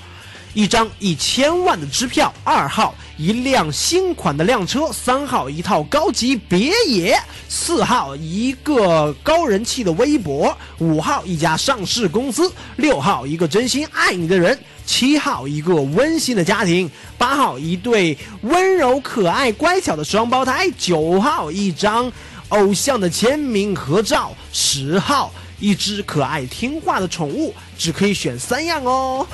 一张一千万的支票；二号，一辆新款的辆车；三号，一套高级别野；四号，一个高人气的微博；五号，一家上市公司；六号，一个真心爱你的人；七号，一个温馨的家庭；八号，一对温柔可爱乖巧的双胞胎；九号，一张偶像的签名合照；十号，一只可爱听话的宠物。只可以选三样哦。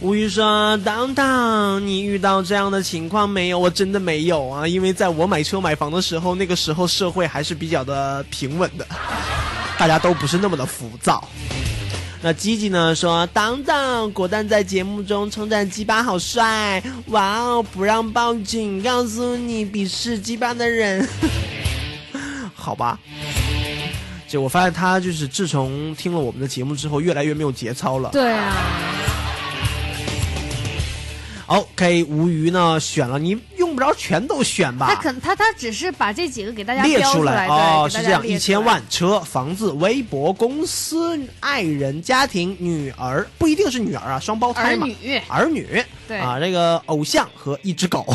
吴宇说：“当当，你遇到这样的情况没有？我真的没有啊，因为在我买车买房的时候，那个时候社会还是比较的平稳的，大家都不是那么的浮躁。”那吉吉呢说：“当当，果断在节目中称赞鸡巴好帅，哇哦！不让报警，告诉你鄙视鸡巴的人，好吧。”就我发现他就是自从听了我们的节目之后，越来越没有节操了。对啊，OK，吴鱼呢选了，你用不着全都选吧？他可他他只是把这几个给大家列出来，哦，是这样，一千万车、房子、微博、公司、爱人、家庭、女儿，不一定是女儿啊，双胞胎嘛，儿女儿女，对啊，这个偶像和一只狗。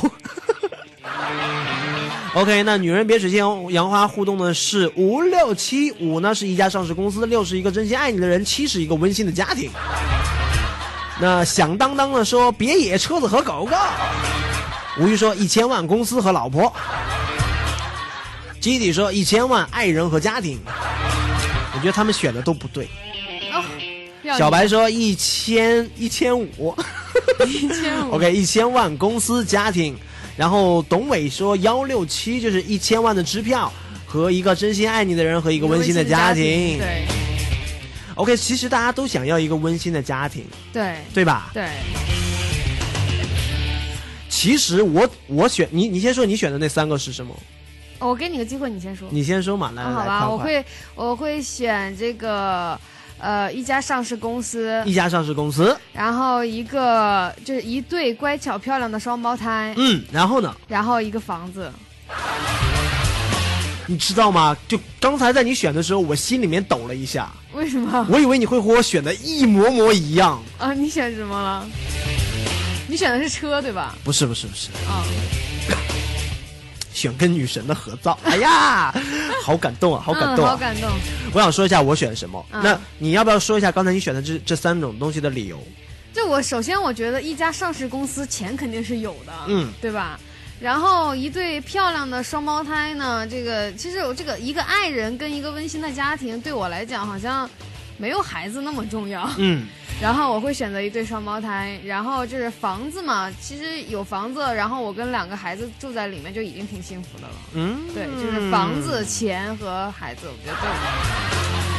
OK，那女人别水仙杨花互动的是五六七五呢是一家上市公司，六是一个真心爱你的人，七是一个温馨的家庭。那响当当的说别野车子和狗狗，吴玉说一千万公司和老婆，基底说一千万爱人和家庭，我觉得他们选的都不对。哦，小白说一千一千五。一千五，OK 一千万公司家庭，然后董伟说幺六七就是一千万的支票和一个真心爱你的人和一个温馨的家庭。对。OK，其实大家都想要一个温馨的家庭，对。对吧？对，其实我我选你，你先说你选的那三个是什么？我给你个机会，你先说。你先说嘛，来好吧，我会我会选这个呃一家上市公司，一家上市公司，然后一个就是一对乖巧漂亮的双胞胎，嗯，然后呢？然后一个房子。你知道吗？就刚才在你选的时候，我心里面抖了一下，为什么？我以为你会和我选的一模模一样。啊，你选什么了？你选的是车对吧？不是不是不是，啊，选跟女神的合照。哎呀，好感动啊，好感动、好感动。我想说一下我选什么。嗯那你要不要说一下刚才你选的这这三种东西的理由？就我首先我觉得一家上市公司钱肯定是有的，嗯对吧？然后一对漂亮的双胞胎呢，这个其实我这个一个爱人跟一个温馨的家庭，对我来讲好像没有孩子那么重要。嗯，然后我会选择一对双胞胎，然后就是房子嘛，其实有房子，然后我跟两个孩子住在里面就已经挺幸福的了。嗯，对，就是房子、钱和孩子，我觉得都有。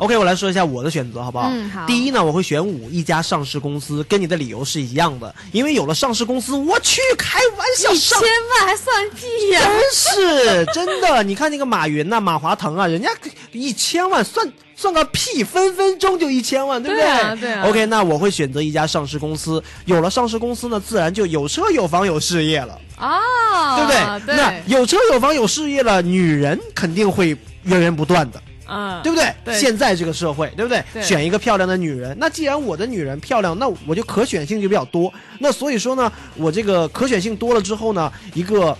OK，我来说一下我的选择，好不好？嗯好。第一呢，我会选五一家上市公司，跟你的理由是一样的，因为有了上市公司，我去开玩笑，一上千万还算屁呀、真是真的，你看那个马云呐、马化腾啊，人家一千万算算个屁，分分钟就一千万，对不对？啊对啊。OK，那我会选择一家上市公司，有了上市公司呢，自然就有车有房有事业了，啊，对不对？对，那有车有房有事业了，女人肯定会源源不断的。嗯，对不对？对现在这个社会，对不对？对选一个漂亮的女人，那既然我的女人漂亮，那我就可选性就比较多。那所以说呢，我这个可选性多了之后呢，一个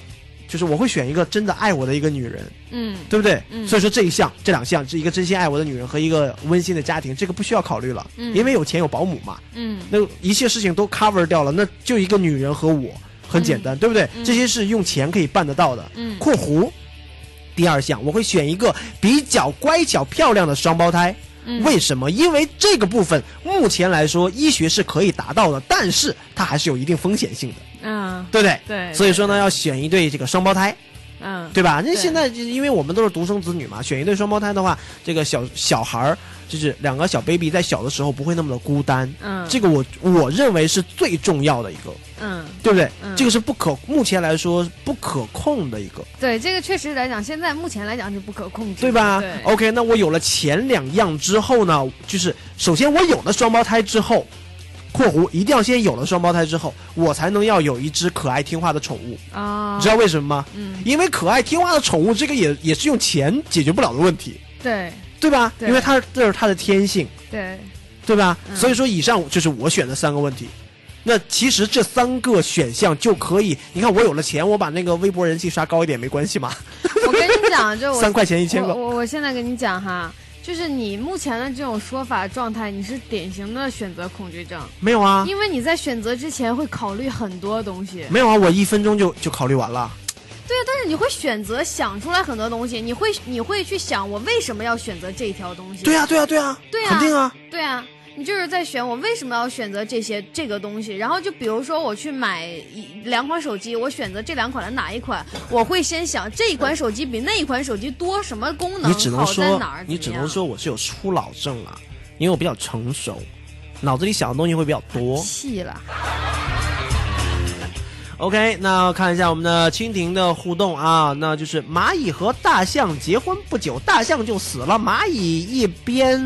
就是我会选一个真的爱我的一个女人，嗯，对不对？嗯所以说这一项这两项，这一个真心爱我的女人和一个温馨的家庭，这个不需要考虑了，嗯因为有钱有保姆嘛，嗯那一切事情都 cover 掉了，那就一个女人和我，很简单，对不对？嗯这些是用钱可以办得到的。嗯括弧，第二项我会选一个比较乖巧漂亮的双胞胎。嗯为什么？因为这个部分目前来说医学是可以达到的，但是它还是有一定风险性的，嗯，对不对？对所以说呢，要选一对这个双胞胎。嗯，对吧？那现在就是因为我们都是独生子女嘛，选一对双胞胎的话，这个小小孩儿就是两个小 baby 在小的时候不会那么的孤单。嗯这个我我认为是最重要的一个，嗯，对不对？嗯这个是不可目前来说不可控的一个，对，这个确实来讲，现在目前来讲是不可控制的，对吧对 OK，那我有了前两样之后呢，就是首先我有了双胞胎之后。括弧一定要先有了双胞胎之后，我才能要有一只可爱听话的宠物。啊，你知道为什么吗？嗯，因为可爱听话的宠物，这个也也是用钱解决不了的问题。对对吧？对因为它这是它的天性，对，对吧？嗯所以说，以上就是我选的三个问题。那其实这三个选项就可以，你看我有了钱，我把那个微博人气刷高一点没关系吗？我跟你讲，就我 三块钱一千个我我我现在跟你讲哈，就是你目前的这种说法状态，你是典型的选择恐惧症，没有啊，因为你在选择之前会考虑很多东西。没有啊，我一分钟就就考虑完了。对，但是你会选择想出来很多东西，你会你会去想我为什么要选择这条东西？对啊，对啊，对啊，对啊，肯定啊。对啊，你就是在选我为什么要选择这些这个东西。然后就比如说我去买一两款手机，我选择这两款的哪一款，我会先想这一款手机比那一款手机多什么功能，你只能好在说哪儿？，你只能说我是有初老症了，因为我比较成熟，脑子里想的东西会比较多。气了。OK，那看一下我们的蜻蜓的互动啊，那就是蚂蚁和大象结婚不久，大象就死了，蚂蚁一边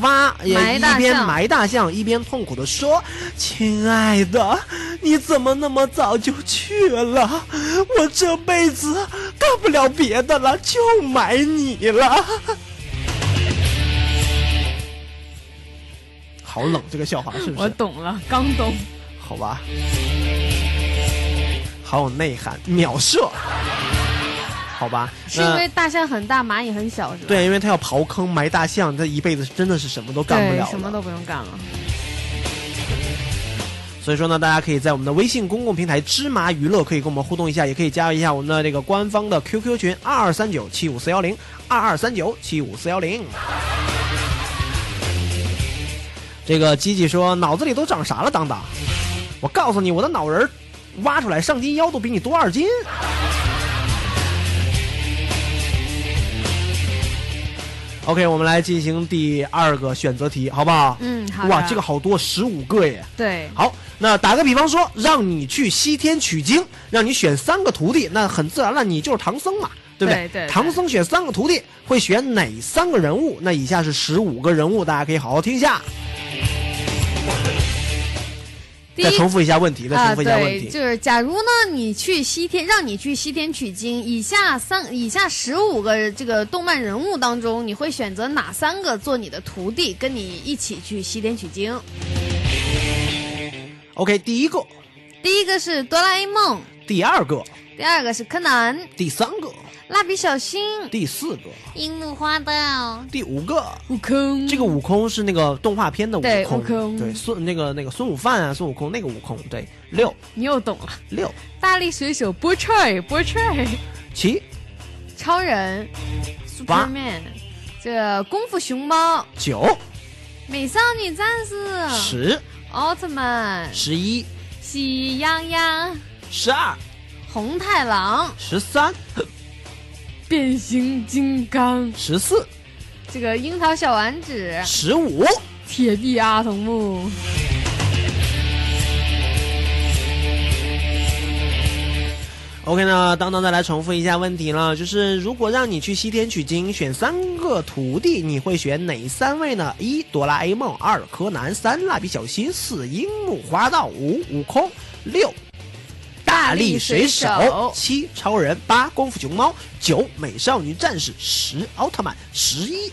挖也一边埋大象，一边痛苦的说：“亲爱的，你怎么那么早就去了？我这辈子干不了别的了，就埋你了。”好冷，这个笑话是不我？懂了，刚懂。好吧，好有内涵，秒射。好吧，是因为大象很大，蚂蚁很小，是吧？对，因为它要刨坑埋大象，它一辈子真的是什么都干不了，对什么都不用干了。所以说呢，大家可以在我们的微信公共平台“芝麻娱乐”可以跟我们互动一下，也可以加入一下我们的这个官方的 QQ 群二二三九七五四幺零二二三九七五四幺零。这个吉吉说脑子里都长啥了，当当？我告诉你，我的脑仁挖出来上斤腰都比你多二斤。OK，我们来进行第二个选择题，好不好？嗯，好。哇，这个好多，十五个耶！对，好，那打个比方说，让你去西天取经，让你选三个徒弟，那很自然了，你就是唐僧嘛，对不对？对对对唐僧选三个徒弟，会选哪三个人物？那以下是十五个人物，大家可以好好听一下。再重复一下问题，再重复一下啊、问题。对，就是假如呢，你去西天，让你去西天取经，以下三、以下十五个这个动漫人物当中，你会选择哪三个做你的徒弟，跟你一起去西天取经？OK，第一个，第一个是哆啦 A 梦，第二个，第二个是柯南，第三个，蜡笔小新，第四个，樱木花道，第五个，悟空。这个悟空是那个动画片的悟空，悟空。对孙那个那个孙悟饭啊，孙悟空那个悟空，对六。你又懂了。六。大力水手菠菜，菠菜，七。超人。八，Superman，这功夫熊猫，九。美少女战士，十。奥特曼，十一。喜羊羊，十二。红太狼，十三变形金刚，十四这个樱桃小丸子，十五。铁臂阿童木。OK 呢，当当再来重复一下问题了，就是如果让你去西天取经，选三个徒弟，你会选哪三位呢？一哆啦 A 梦，二柯南，三蜡笔小新，四樱木花道，五悟空，六大力水手，七超人，八功夫熊猫，九美少女战士，十奥特曼，十一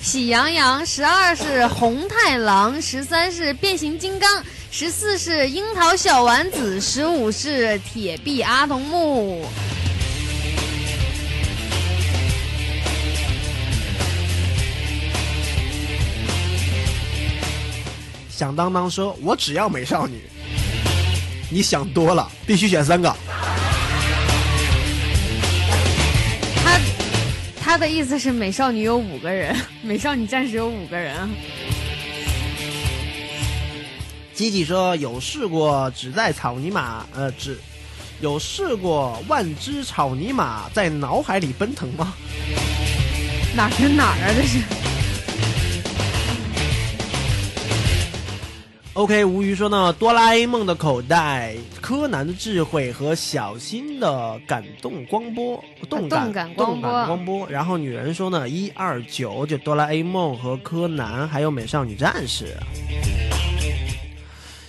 喜羊羊，十二是红太狼，十三是变形金刚，十四是樱桃小丸子，十五是铁臂阿童木。响当当说：“我只要美少女。”你想多了，必须选三个。他他的意思是美少女有五个人，美少女战士有五个人啊。吉吉说有试过只在草泥马，呃，只有试过万只草泥马在脑海里奔腾吗？哪儿跟哪儿啊？这是 OK，吴鱼说呢，哆啦 A 梦的口袋、柯南的智慧和小新的感动光波、动感、动感光波动感光波。然后女人说呢，一二九就哆啦 A 梦和柯南，还有美少女战士。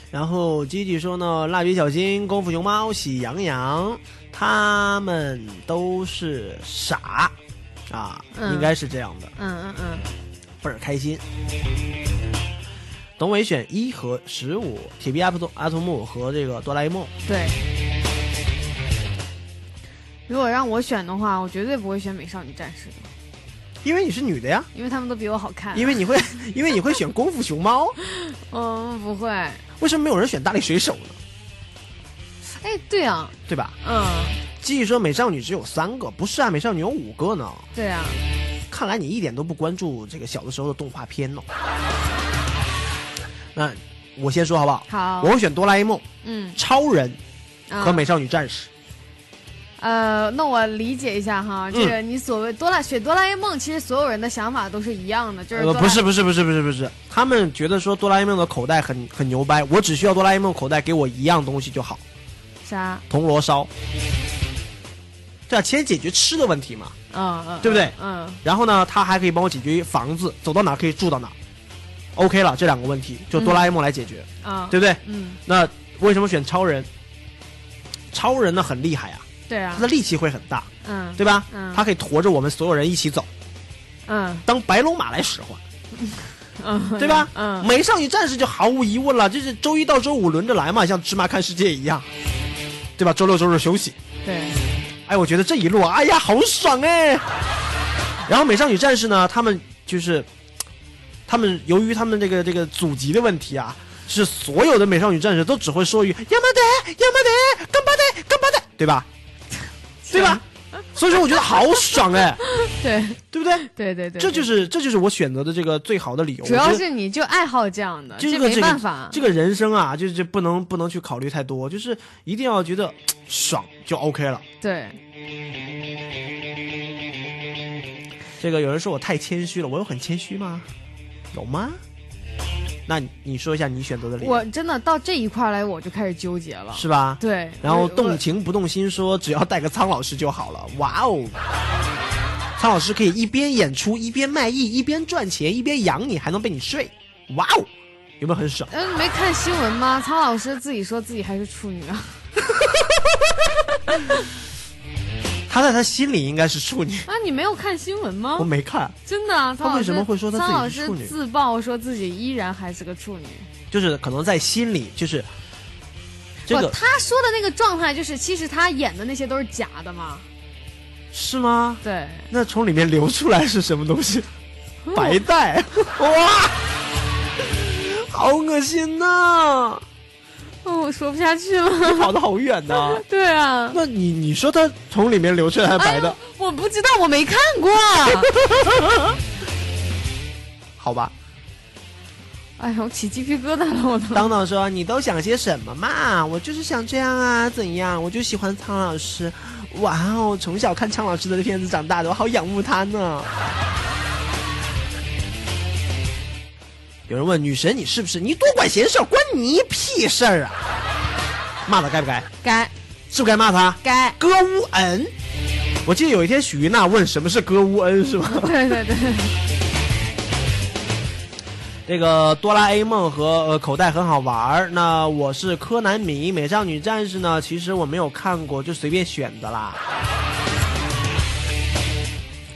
然后吉吉说呢，蜡笔小新、功夫熊猫、喜羊羊，他们都是傻啊，嗯应该是这样的，嗯嗯嗯，倍儿开心。董伟选一和十五，铁臂阿童阿童木和这个哆啦 A 梦。对。如果让我选的话，我绝对不会选美少女战士的，因为你是女的呀，因为他们都比我好看。因为你会，因为你会选功夫熊猫，嗯，不会。为什么没有人选大力水手呢？哎，对啊，对吧？嗯，继续说美少女只有三个，不是啊，美少女有五个呢。对啊，看来你一点都不关注这个小的时候的动画片哦。那我先说好不好？好我会选哆啦 A 梦、嗯超人啊和美少女战士。呃，那我理解一下哈，嗯这个你所谓哆啦选哆啦 A 梦，其实所有人的想法都是一样的，就是呃，不是不是不是不是不是，他们觉得说哆啦 A 梦的口袋很很牛掰，我只需要哆啦 A 梦口袋给我一样东西就好，啥？铜锣烧。对啊，先解决吃的问题嘛，嗯嗯，对不对？嗯，然后呢，他还可以帮我解决房子，走到哪可以住到哪。OK 了，这两个问题就哆啦 A 梦来解决，啊，对不对？嗯，那为什么选超人？超人呢很厉害啊，对啊他，的力气会很大，嗯，对吧？嗯他可以驮着我们所有人一起走，嗯当白龙马来使唤。嗯，对吧？嗯，美少女战士就毫无疑问了，就是周一到周五轮着来嘛，像芝麻看世界一样，对吧？周六周日休息。对，哎，我觉得这一路，哎呀，好爽哎！然后美少女战士呢，他们就是，他们由于他们这个这个祖籍的问题啊，是所有的美少女战士都只会说一句“亚麻得，亚麻得，干巴得，干巴得”，对吧？对吧？所以说我觉得好爽哎，对对不对？对对对，这就是这就是我选择的这个最好的理由。主要是你就爱好这样的，没这个这个办法，这个人生啊，就是不能不能去考虑太多，就是一定要觉得爽就 OK 了。对，这个有人说我太谦虚了，我有很谦虚吗？有吗？那你你说一下你选择的理由我真的到这一块来，我就开始纠结了，是吧？对，然后动情不动心说只要带个苍老师就好了。哇哦，苍老师可以一边演出一边卖艺，一边赚钱一边养你，还能被你睡。哇哦，有没有很爽？嗯，没看新闻吗？苍老师自己说自己还是处女啊。他在他心里应该是处女，啊，你没有看新闻吗？我没看。真的啊，他为什么会说他自己处女自曝说自己依然还是个处女。就是可能在心里就是这个不，他说的那个状态就是，其实他演的那些都是假的嘛。是吗？对，那从里面流出来是什么东西？白带，哇，好恶心呐、哦，我说不下去了。跑得好远呐、对啊，那你你说它从里面流出来是白的，我不知道，我没看过。好吧？哎呀，我起鸡皮疙瘩了，我都。当当说：“你都想些什么嘛？我就是想这样啊，怎样？我就喜欢苍老师。哇哦，从小看苍老师的片子长大的，我好仰慕他呢。”有人问女神：“你是不是？你多管闲事，关你屁事儿啊！”骂他该不该？该，是不是该骂他？该。歌乌恩，我记得有一天许云娜问什么是歌乌恩，是吗？对对对。这个哆啦 A 梦和呃口袋很好玩儿。那我是柯南迷，美少女战士呢，其实我没有看过，就随便选的啦。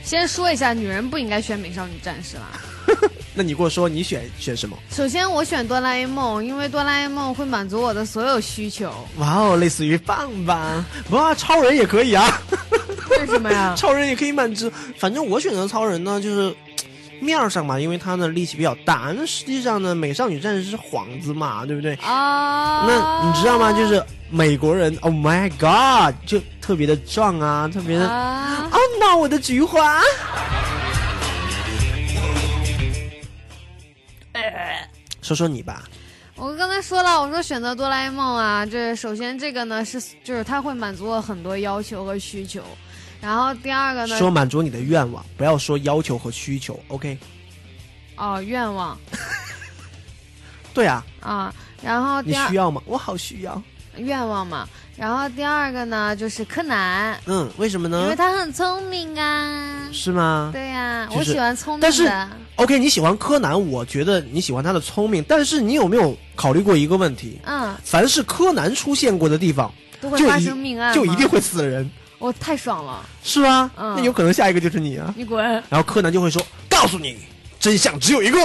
先说一下，女人不应该选美少女战士啦。那你给我说，你选选什么？首先，我选哆啦 A 梦，因为哆啦 A 梦会满足我的所有需求。哇哦，类似于棒棒，哇，超人也可以啊。为什么呀？超人也可以满足。反正我选择超人呢，就是 面儿上嘛，因为他的力气比较大。那实际上呢，美少女战士是幌子嘛，对不对？啊。那你知道吗？就是美国人，Oh my God，就特别的壮啊，特别的。啊。哦，那我的菊花。说说你吧，我刚才说了，我说选择哆啦 A 梦啊，这首先这个呢是就是它会满足我很多要求和需求，然后第二个呢说满足你的愿望，不要说要求和需求，OK？哦，愿望。对啊。啊，然后你需要吗？我好需要。愿望嘛，然后第二个呢就是柯南。嗯，为什么呢？因为他很聪明啊。是吗？对呀、就是、我喜欢聪明的。但是 OK，你喜欢柯南，我觉得你喜欢他的聪明，但是你有没有考虑过一个问题？嗯。凡是柯南出现过的地方，都会发生命案，就一定会死人。我太爽了。是吗？嗯。那有可能下一个就是你啊！你滚！然后柯南就会说：“告诉你，真相只有一个，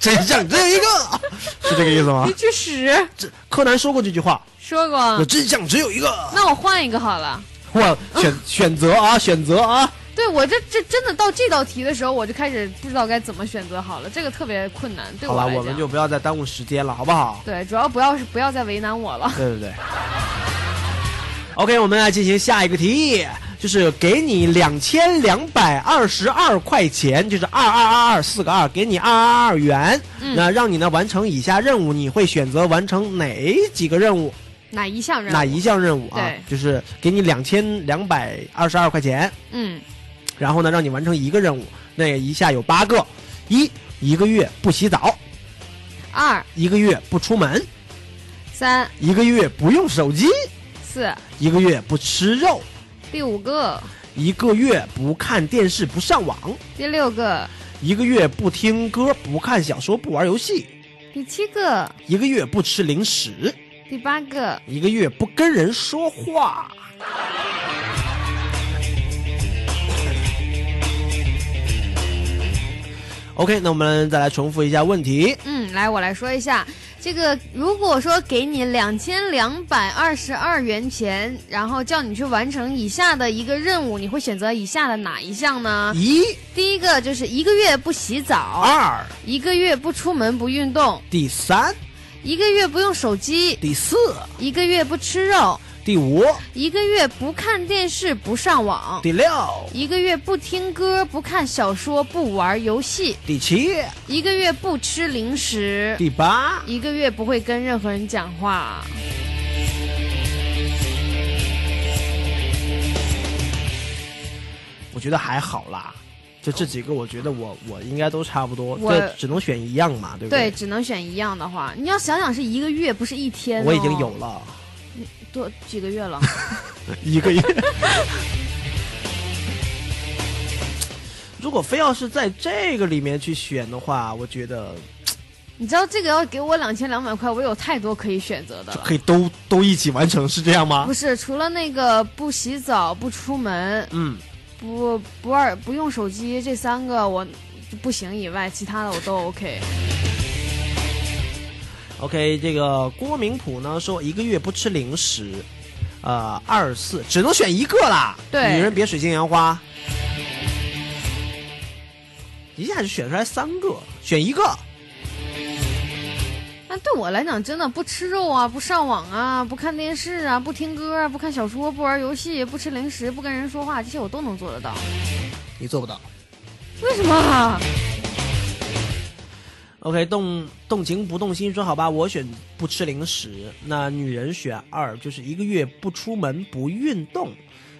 真相只有一个，是这个意思吗？”你去死！这柯南说过这句话。说过。真相只有一个。那我换一个好了。我选 选择啊，选择啊。对我这这真的到这道题的时候，我就开始不知道该怎么选择好了，这个特别困难。对我好了，我们就不要再耽误时间了，好不好？对，主要不要是不要再为难我了。对对对。OK，我们来进行下一个题，就是给你两千两百二十二块钱，就是二二二二四个二，给你二二二元，嗯、那让你呢完成以下任务，你会选择完成哪几个任务？哪一项任务？哪一项任务啊？对，就是给你两千两百二十二块钱，嗯，然后呢，让你完成一个任务，那一下有八个：一一个月不洗澡；二。一个月不出门；三。一个月不用手机；四。一个月不吃肉；第五个。一个月不看电视不上网；第六个。一个月不听歌不看小说不玩游戏；第七个。一个月不吃零食。第八个，一个月不跟人说话。OK，那我们再来重复一下问题。嗯，来，我来说一下这个。如果说给你两千两百二十二元钱，然后叫你去完成以下的一个任务，你会选择以下的哪一项呢？一，第一个就是一个月不洗澡；二，一个月不出门不运动；第三。一个月不用手机，第四；一个月不吃肉，第五；一个月不看电视不上网，第六；一个月不听歌不看小说不玩游戏，第七；一个月不吃零食，第八；一个月不会跟任何人讲话。我觉得还好啦。就这几个，我觉得我我应该都差不多，我这只能选一样嘛，对不对？对，只能选一样的话，你要想想是一个月，不是一天、哦。我已经有了，多几个月了，一个月。如果非要是在这个里面去选的话，我觉得，你知道这个要给我两千两百块，我有太多可以选择的了，可以都都一起完成，是这样吗？不是，除了那个不洗澡、不出门，嗯。不不二不用手机这三个我不行以外，其他的我都 OK。OK，这个郭明普呢说一个月不吃零食，呃，二四只能选一个啦。对女人别水性杨花。一下就选出来三个，选一个。那对我来讲，真的不吃肉啊，不上网啊，不看电视啊，不听歌啊，不看小说，不玩游戏，不吃零食，不跟人说话，这些我都能做得到。你做不到。为什么？OK，动动情不动心说好吧，我选不吃零食。那女人选二，就是一个月不出门不运动。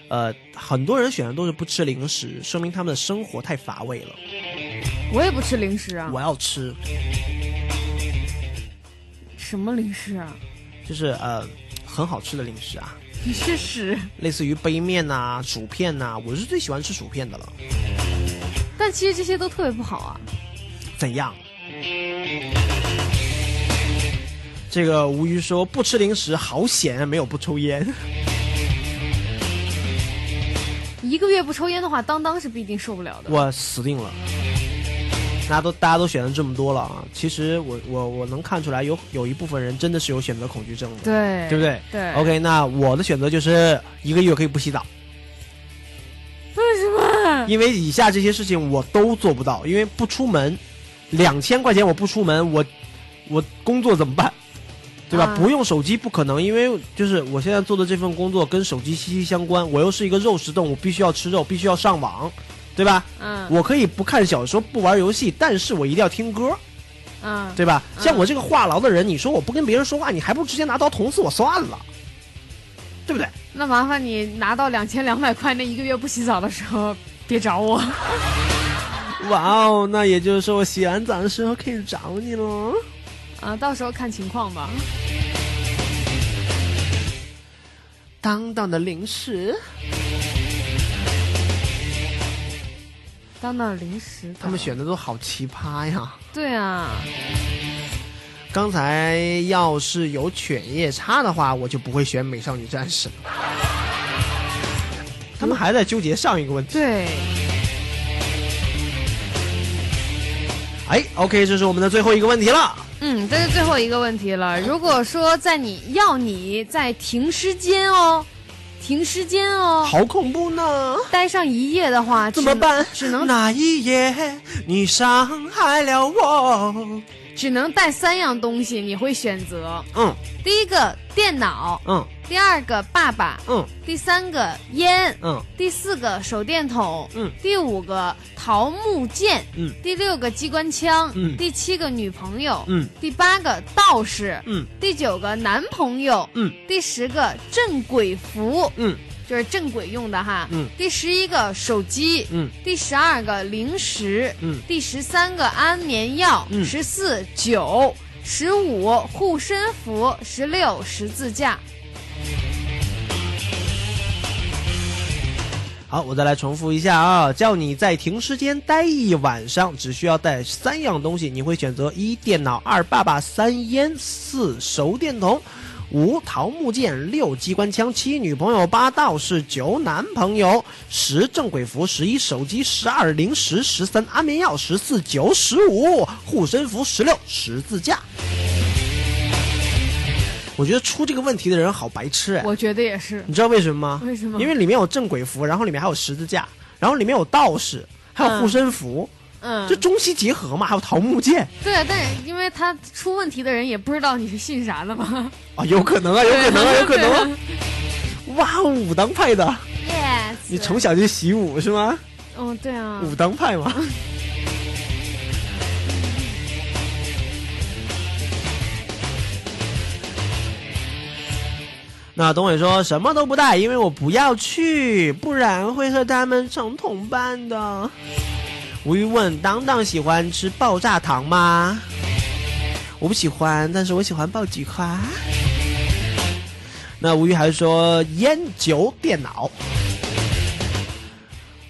呃，很多人选的都是不吃零食，说明他们的生活太乏味了。我也不吃零食啊。我要吃，什么零食啊？就是呃很好吃的零食啊，你吃屎！类似于杯面呐、薯片呐、我是最喜欢吃薯片的了。但其实这些都特别不好啊。怎样？这个吴鱼说不吃零食好险，没有不抽烟。一个月不抽烟的话，当当是必定受不了的。我死定了。大家都大家都选了这么多了啊，其实我我我能看出来有有一部分人真的是有选择恐惧症的，对对不对？对 OK，那我的选择就是一个月可以不洗澡，为什么？因为以下这些事情我都做不到，因为不出门，两千块钱我不出门，我我工作怎么办？对吧？啊不用手机不可能，因为就是我现在做的这份工作跟手机息息相关，我又是一个肉食动物，必须要吃肉，必须要上网，对吧？嗯我可以不看小说，不玩游戏，但是我一定要听歌，嗯，对吧？像我这个话痨的人，你说我不跟别人说话，你还不如直接拿刀捅死我算了，对不对？那麻烦你拿到两千两百块，那一个月不洗澡的时候别找我。哇哦，那也就是说我洗完澡的时候可以找你了。啊，到时候看情况吧。当当的零食，当当零食，他们选的都好奇葩呀！对啊，刚才要是有犬夜叉的话，我就不会选美少女战士了。他们还在纠结上一个问题。对。哎，OK，这是我们的最后一个问题了。嗯，这是最后一个问题了。如果说在你要你在停尸间哦，停尸间哦，好恐怖呢！待上一夜的话，怎么办？只能那一夜你伤害了我。只能带三样东西，你会选择？嗯，第一个电脑，嗯，第二个爸爸，嗯，第三个烟，嗯，第四个手电筒，嗯，第五个桃木剑，嗯，第六个机关枪，嗯。第七个女朋友，嗯，第八个道士，嗯，第九个男朋友，嗯，第十个镇鬼符，嗯，就是镇鬼用的哈，嗯，第十一个手机，嗯，第十二个零食，嗯，第十三个安眠药，嗯。十四酒，十五护身符，十六十字架。好，我再来重复一下啊，叫你在停尸间待一晚上，只需要带三样东西，你会选择一电脑，二爸爸，三烟，四手电筒，五桃木剑，六机关枪，七女朋友，八道士，九男朋友，十正鬼符，十一手机，十二零食，十三安眠药，十四九，十五护身符，十六十字架。我觉得出这个问题的人好白痴哎！我觉得也是。你知道为什么吗？为什么因为里面有镇鬼符，然后里面还有十字架，然后里面有道士，还有护身符，嗯，这中西结合嘛，还有桃木剑对啊，但是因为他出问题的人也不知道你是信啥的嘛。啊，有可能啊，有可能啊，有可能啊。哇哦，武当派的，Yes。你从小就习武是吗？哦，对啊。武当派嘛。那董伟说什么都不带，因为我不要去，不然会和他们成同伴的。吴玉问当当喜欢吃爆炸糖吗？我不喜欢，但是我喜欢爆菊花。那吴玉还说烟酒电脑。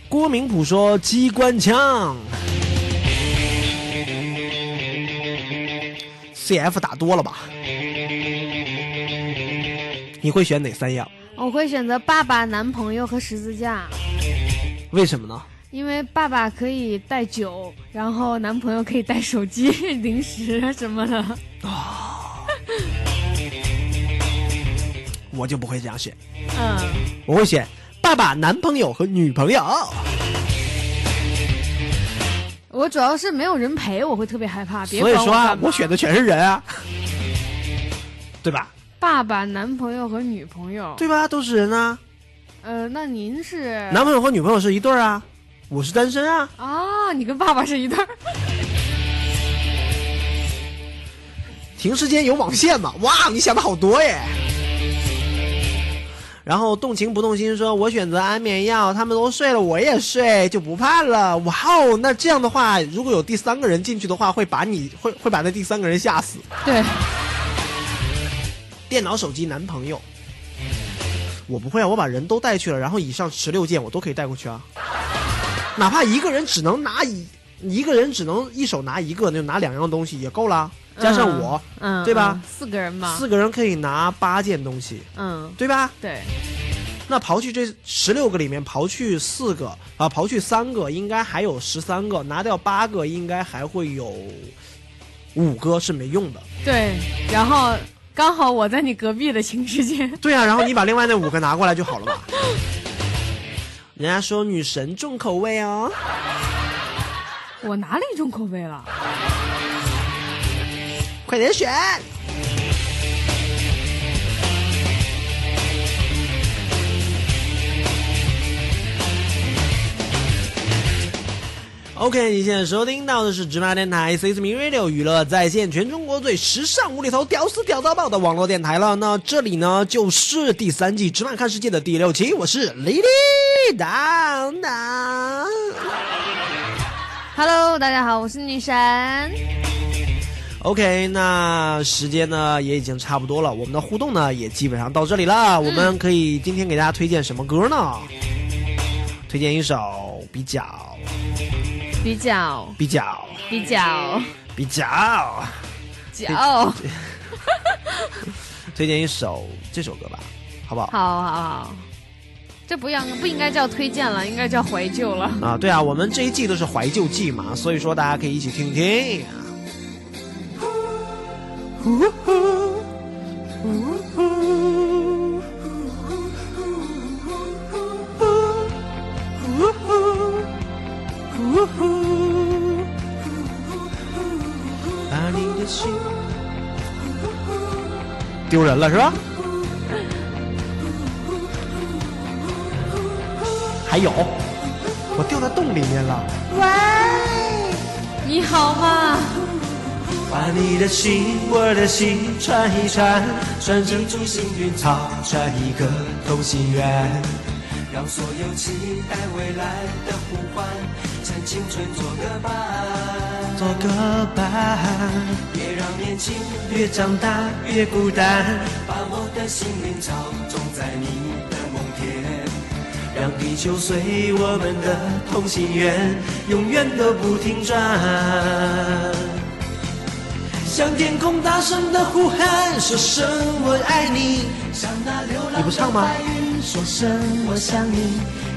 郭明普说机关枪。CF 打多了吧？你会选哪三样？我会选择爸爸、男朋友和十字架，为什么呢？因为爸爸可以带酒，然后男朋友可以带手机、零食什么的。我就不会这样选，嗯，我会选爸爸、男朋友和女朋友。我主要是没有人陪，我会特别害怕。别所以说啊我选的全是人啊，对吧？爸爸、男朋友和女朋友。对吧？都是人啊。呃，那您是男朋友和女朋友是一对儿啊，我是单身啊。啊？你跟爸爸是一对儿？停尸间有网线嘛？哇，你想的好多耶！然后动情不动心说：“我选择安眠药，他们都睡了，我也睡，就不怕了。”哇哦，那这样的话，如果有第三个人进去的话，会把你会会把那第三个人吓死。对，电脑、手机、男朋友，我不会啊，我把人都带去了，然后以上十六件我都可以带过去啊。哪怕一个人只能拿一一个人只能一手拿一个，那就拿两样东西也够了，加上我，嗯，对吧？嗯四个人嘛，四个人可以拿八件东西，嗯，对吧？对，那刨去这十六个里面，刨去四个啊，刨去三个，应该还有十三个，拿掉八个，应该还会有五个是没用的。对，然后刚好我在你隔壁的寝室间。对啊，然后你把另外那五个拿过来就好了嘛？人家说女神重口味哦，我哪里重口味了？快点选。OK，你现在收听到的是芝麻电台 C S M Radio 娱乐在线，全中国最时尚无厘头、屌丝屌到爆的网络电台了。那这里呢，就是第三季《芝麻看世界》的第六期，我是李李当当。Hello，大家好，我是女神。OK，那时间呢也已经差不多了，我们的互动呢也基本上到这里了。我们可以今天给大家推荐什么歌呢？推荐一首比较比较比较比较比较，较，推荐一首这首歌吧，好不好？好好好，这不要不应该叫推荐了，应该叫怀旧了。啊，对啊，我们这一季都是怀旧季嘛，所以说大家可以一起听听。把你的心丢人了是吧？还有，我掉在洞里面了。喂，你好吗？把你的心，我的心串一串，串成株幸运草，串一个同心圆，让所有期待未来的呼唤，趁青春做个伴，做个伴，别让年轻越长大越孤单，把我的幸运草种在你的梦田，让地球随我们的同心圆，永远都不停转。向天空大声的呼喊，说声我爱你。向那流浪的白云说声我想你。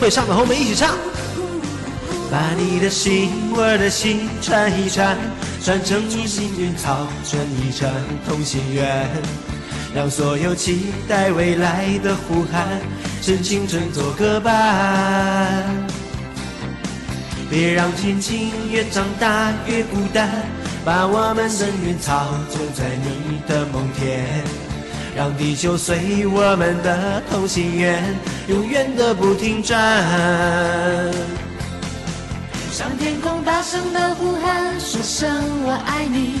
会唱的和我们一起唱。把你的心，我的心串一串，串成株幸运草，串一串同心圆，让所有期待未来的呼喊，趁青春做个伴。别让天晴越长大越孤单，把我们的云草种在你的梦田，让地球随我们的同心圆，永远的不停转。向天空大声的呼喊，说声我爱你。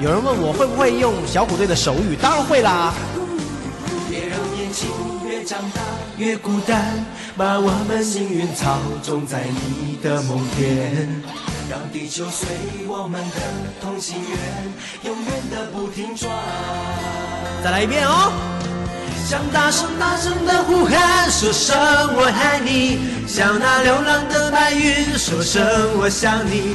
有人问我会不会用小虎队的手语，当然会啦。别让年轻越长大越孤单，把我们命运操纵在你的梦田，让地球随我们的同心圆，永远的不停转。再来一遍哦。想大声大声的呼喊，说声我爱你，像那流浪的白云，说声我想你，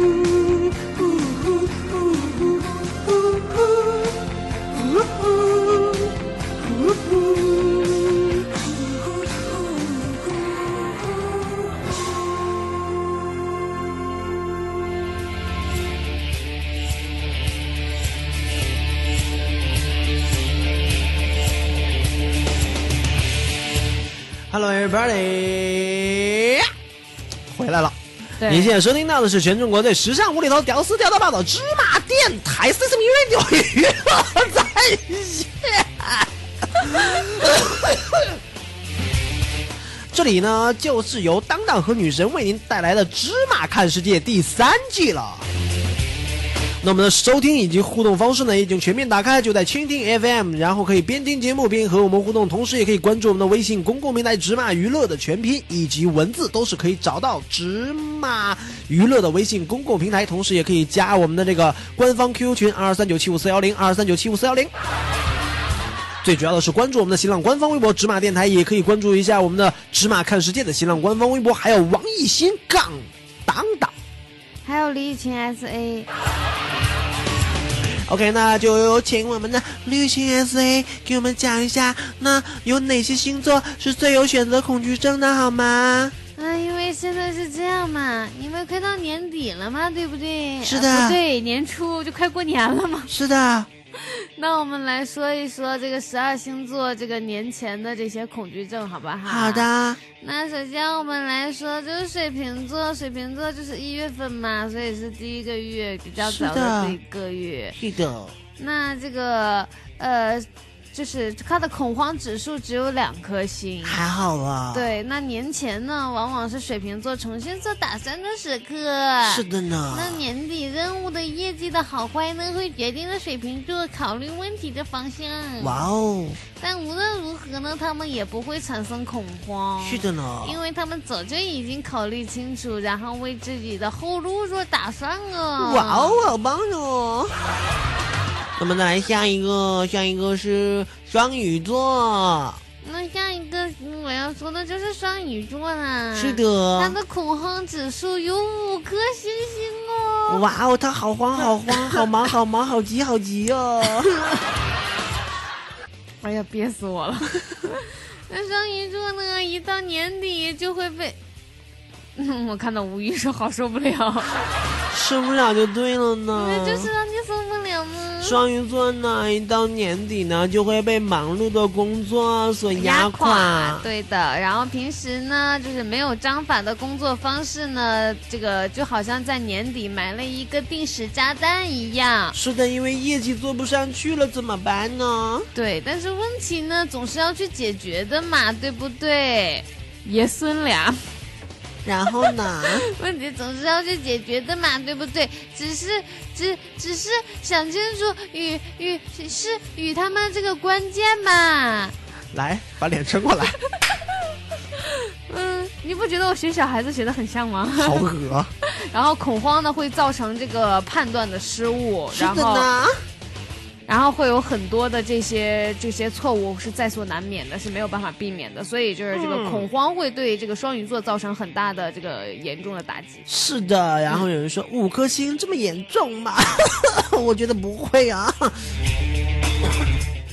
Hello everybody，回来了。对您现在收听到的是全中国最时尚无厘头、屌丝屌到爆的芝麻电台 C C M Radio 娱乐在线。这里呢，就是由当当和女神为您带来的《芝麻看世界》第三季了。那我们的收听以及互动方式呢，已经全面打开，就在蜻蜓 FM，然后可以边听节目边和我们互动，同时也可以关注我们的微信公共平台“芝麻娱乐”的全拼以及文字，都是可以找到芝麻娱乐的微信公共平台，同时也可以加我们的这个官方 QQ 群二二三九七五四幺零二二三九七五四幺零。最主要的是关注我们的新浪官方微博“芝麻电台”，也可以关注一下我们的“芝麻看世界”的新浪官方微博，还有王艺兴杠当当。还有李雨晴 S A，OK，那就有请我们的绿星 SA 给我们讲一下，那有哪些星座是最有选择恐惧症的，好吗？啊，因为现在是这样嘛，因为快到年底了嘛，对不对？是的啊不对，年初就快过年了嘛。是的，那我们来说一说这个十二星座这个年前的这些恐惧症，好不好？好。的，那首先我们来说，就是水瓶座，水瓶座就是一月份嘛，所以是第一个月比较早的这一个月。是的，那这个呃，就是他的恐慌指数只有两颗星。还好吧。，对，那年前呢，往往是水瓶座重新做打算的时刻。是的呢。那年底任务的业绩的好坏呢，会决定了水瓶座考虑问题的方向。哇哦，但无论如何呢，他们也不会产生恐慌。是的呢。因为他们早就已经考虑清楚，然后为自己的后路做打算了。哇哦，好棒哦！那么再来下一个，下一个是双鱼座。那下一个嗯我要说的就是双鱼座啦。是的他的恐慌指数有五颗星星哦。哇哦，他好慌，好慌，好忙，好忙，好急，好急哦！哎呀，憋死我了！那双鱼座呢，一到年底就会被……嗯，我看到吴语说好受不了，受不了就对了呢。那就是让你受不了吗？双鱼座呢，一到年底呢，就会被忙碌的工作所压垮。对的，然后平时呢，就是没有章法的工作方式呢，这个就好像在年底埋了一个定时炸弹一样。是的，因为业绩做不上去了，怎么办呢？对，但是问题呢，总是要去解决的嘛，对不对？爷孙俩。然后呢？问题总是要去解决的嘛，对不对？只是只只是想清楚与与是与他们这个关键嘛。来，把脸伸过来。嗯，你不觉得我学小孩子学的很像吗？好恶。然后恐慌呢会造成这个判断的失误，是的然后呢。然后会有很多的这些这些错误是在所难免的，是没有办法避免的。所以就是这个嗯恐慌会对这个双鱼座造成很大的这个严重的打击。是的，然后有人说五颗星这么严重吗？我觉得不会啊。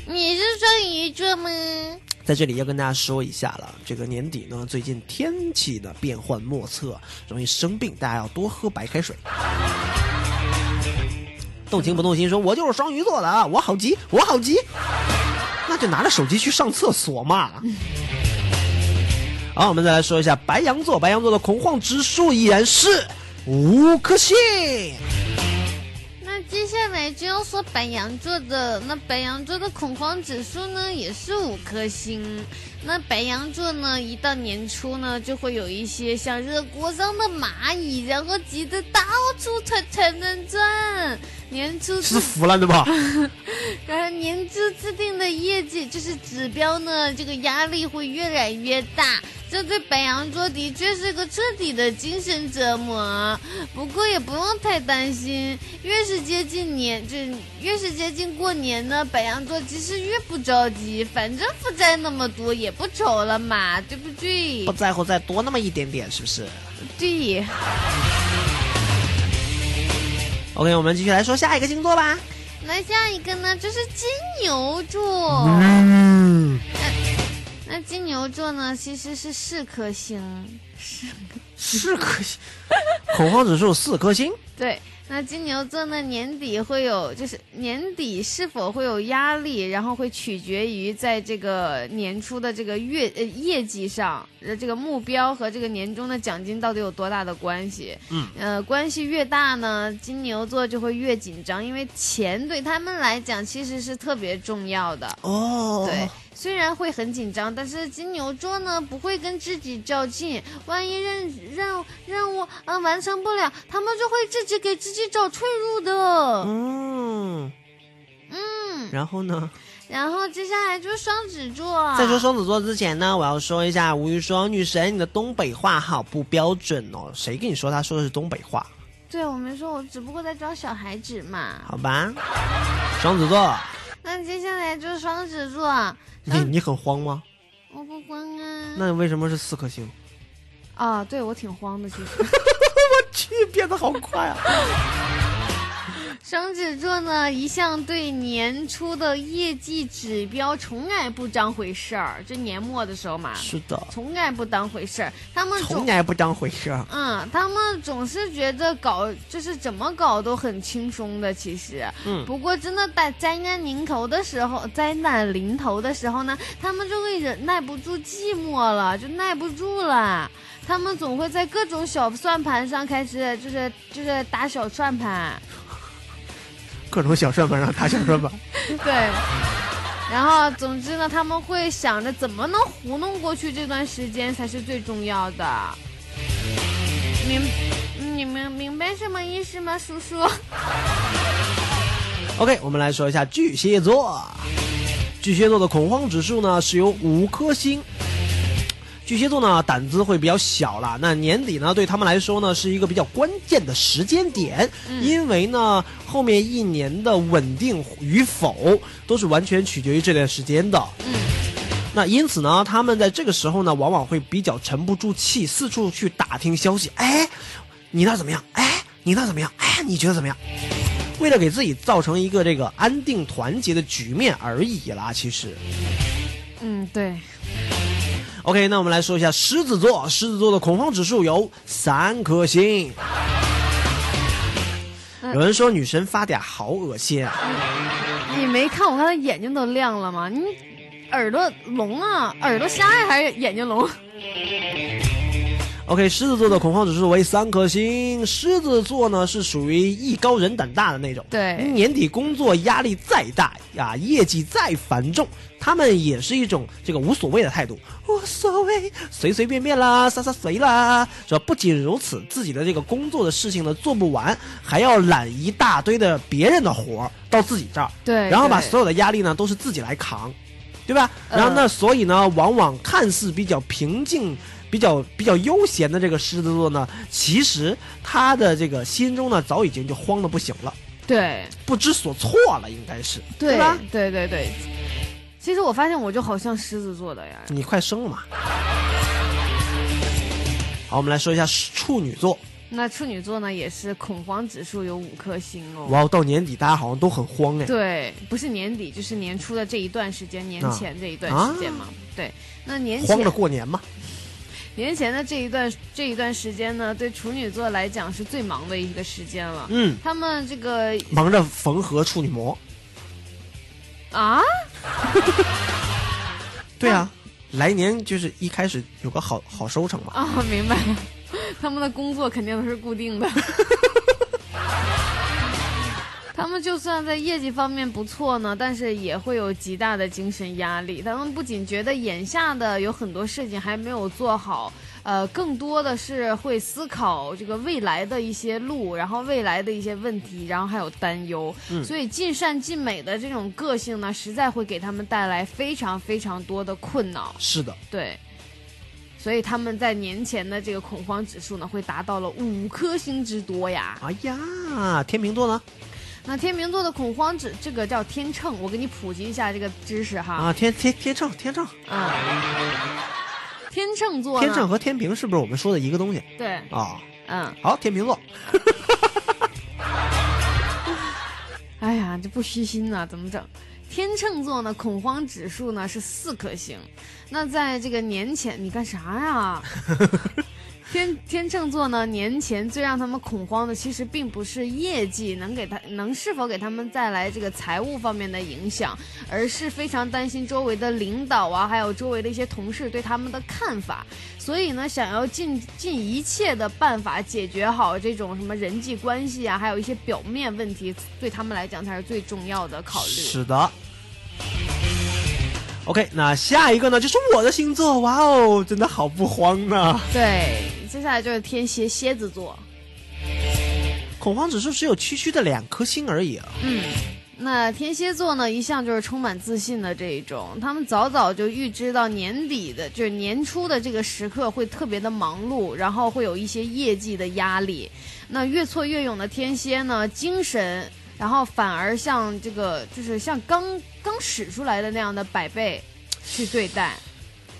你是双鱼座吗？在这里要跟大家说一下了，这个年底呢，最近天气呢变幻莫测，容易生病，大家要多喝白开水。动情不动心说：“我就是双鱼座的啊，我好急，我好急。”那就拿着手机去上厕所嘛。好，我们再来说一下白羊座，白羊座的恐慌指数依然是五颗星。那接下来就要说白羊座的，那白羊座的恐慌指数呢也是五颗星。那白羊座呢，一到年初呢，就会有一些像热锅上的蚂蚁，然后急得到处团团转转。年初是服了的吧？然后年初制定的业绩就是指标呢，这个压力会越来越大。这对白羊座的确是个彻底的精神折磨。不过也不用太担心，越是接近年，就越是接近过年呢，白羊座其实越不着急，反正负债那么多也不愁了嘛，对不对不？在乎再多那么一点点，是不是对。？OK，我们继续来说下一个星座吧。那下一个呢，就是金牛座。嗯，那金牛座呢，其实是四颗星，是 四颗星，恐慌指数四颗星。对。那金牛座呢，年底会有，就是年底是否会有压力，然后会取决于在这个年初的这个月呃业绩上，呃这个目标和这个年终的奖金到底有多大的关系。嗯呃，关系越大呢，金牛座就会越紧张，因为钱对他们来讲其实是特别重要的。哦，对，虽然会很紧张，但是金牛座呢不会跟自己较劲，万一任任任务嗯、呃完成不了，他们就会自己给自己找退路的。嗯，嗯，然后呢？然后接下来就是双子座。在说双子座之前呢，我要说一下吴玉双女神，你的东北话好不标准哦。谁跟你说他说的是东北话？对我没说，我只不过在装小孩子嘛。好吧，双子座，那接下来就是双子座，你你很慌吗？我不慌啊。那为什么是四颗星？啊，对我挺慌的，其实。我去，变得好快啊！双子座呢，一向对年初的业绩指标从来不当回事儿，就年末的时候嘛，是的，从来不当回事儿。他们从来不当回事儿。嗯，他们总是觉得搞就是怎么搞都很轻松的，其实。嗯不过真的在灾难临头的时候，灾难临头的时候呢，他们就会忍耐不住寂寞了，就耐不住了。他们总会在各种小算盘上开始，就是就是打小算盘。各种小算盘让他小算盘。对，然后总之呢，他们会想着怎么能糊弄过去这段时间才是最重要的。明，你们明白什么意思吗，叔叔？OK，我们来说一下巨蟹座。巨蟹座的恐慌指数呢是由五颗星。巨蟹座呢胆子会比较小了，那年底呢对他们来说呢是一个比较关键的时间点，因为呢后面一年的稳定与否都是完全取决于这段时间的。嗯那因此呢，他们在这个时候呢，往往会比较沉不住气，四处去打听消息。哎，你那怎么样？哎，你那怎么样？哎，你觉得怎么样？为了给自己造成一个这个安定团结的局面而已啦，其实。嗯，对。OK，那我们来说一下狮子座，狮子座的恐慌指数有三颗星。有人说女神发嗲好恶心啊，你没看我刚才眼睛都亮了吗？你耳朵聋啊？耳朵瞎呀还是眼睛聋？OK，狮子座的恐慌指数为三颗星。狮子座呢是属于艺高人胆大的那种，对，年底工作压力再大呀，业绩再繁重，他们也是一种这个无所谓的态度，无所谓，随随便便啦，撒撒随啦。是吧？不仅如此，自己的这个工作的事情呢做不完，还要揽一大堆的别人的活儿到自己这儿，对然后把所有的压力呢都是自己来扛，对吧？呃然后呢，所以呢，往往看似比较平静。比较比较悠闲的这个狮子座呢，其实他的这个心中呢，早已经就慌的不行了。对不知所措了，应该是对吧？对对对。其实我发现我就好像狮子座的呀，你快生了嘛。好，我们来说一下处女座。那处女座呢也是恐慌指数有五颗星哦。哇，到年底大家好像都很慌哎。对，不是年底就是年初的这一段时间，年前这一段时间嘛。对，那年前慌着过年嘛。年前的这一段这一段时间呢，对处女座来讲是最忙的一个时间了。嗯，他们这个忙着缝合处女膜。啊？对啊，来年就是一开始有个好好收成嘛。啊，明白了。他们的工作肯定都是固定的。他们就算在业绩方面不错呢，但是也会有极大的精神压力。他们不仅觉得眼下的有很多事情还没有做好，呃，更多的是会思考这个未来的一些路，然后未来的一些问题，然后还有担忧。嗯、所以尽善尽美的这种个性呢，实在会给他们带来非常非常多的困扰。是的，对。所以他们在年前的这个恐慌指数呢，会达到了五颗星之多呀！哎呀，天秤座呢？那天秤座的恐慌指，这个叫天秤，我给你普及一下这个知识哈。啊，天天天秤，天秤。啊，天秤座。天秤和天平是不是我们说的一个东西？对。啊，嗯。好，天秤座。哎呀，这不虚心呐，怎么整？天秤座呢，恐慌指数呢是四颗星。那在这个年前，你干啥呀？天天秤座呢，年前最让他们恐慌的，其实并不是业绩能给他能是否给他们带来这个财务方面的影响，而是非常担心周围的领导啊，还有周围的一些同事对他们的看法。所以呢，想要尽尽一切的办法解决好这种什么人际关系啊，还有一些表面问题，对他们来讲才是最重要的考虑。是的。OK，那下一个呢，就是我的星座，哇哦，真的好不慌呢。对，接下来就是天蝎蝎子座，恐慌指数只有区区的两颗星而已啊。嗯，那天蝎座呢，一向就是充满自信的这一种，他们早早就预知到年底的，就是年初的这个时刻会特别的忙碌，然后会有一些业绩的压力。那越挫越勇的天蝎呢，精神。然后反而像这个，就是像刚刚使出来的那样的百倍去对待，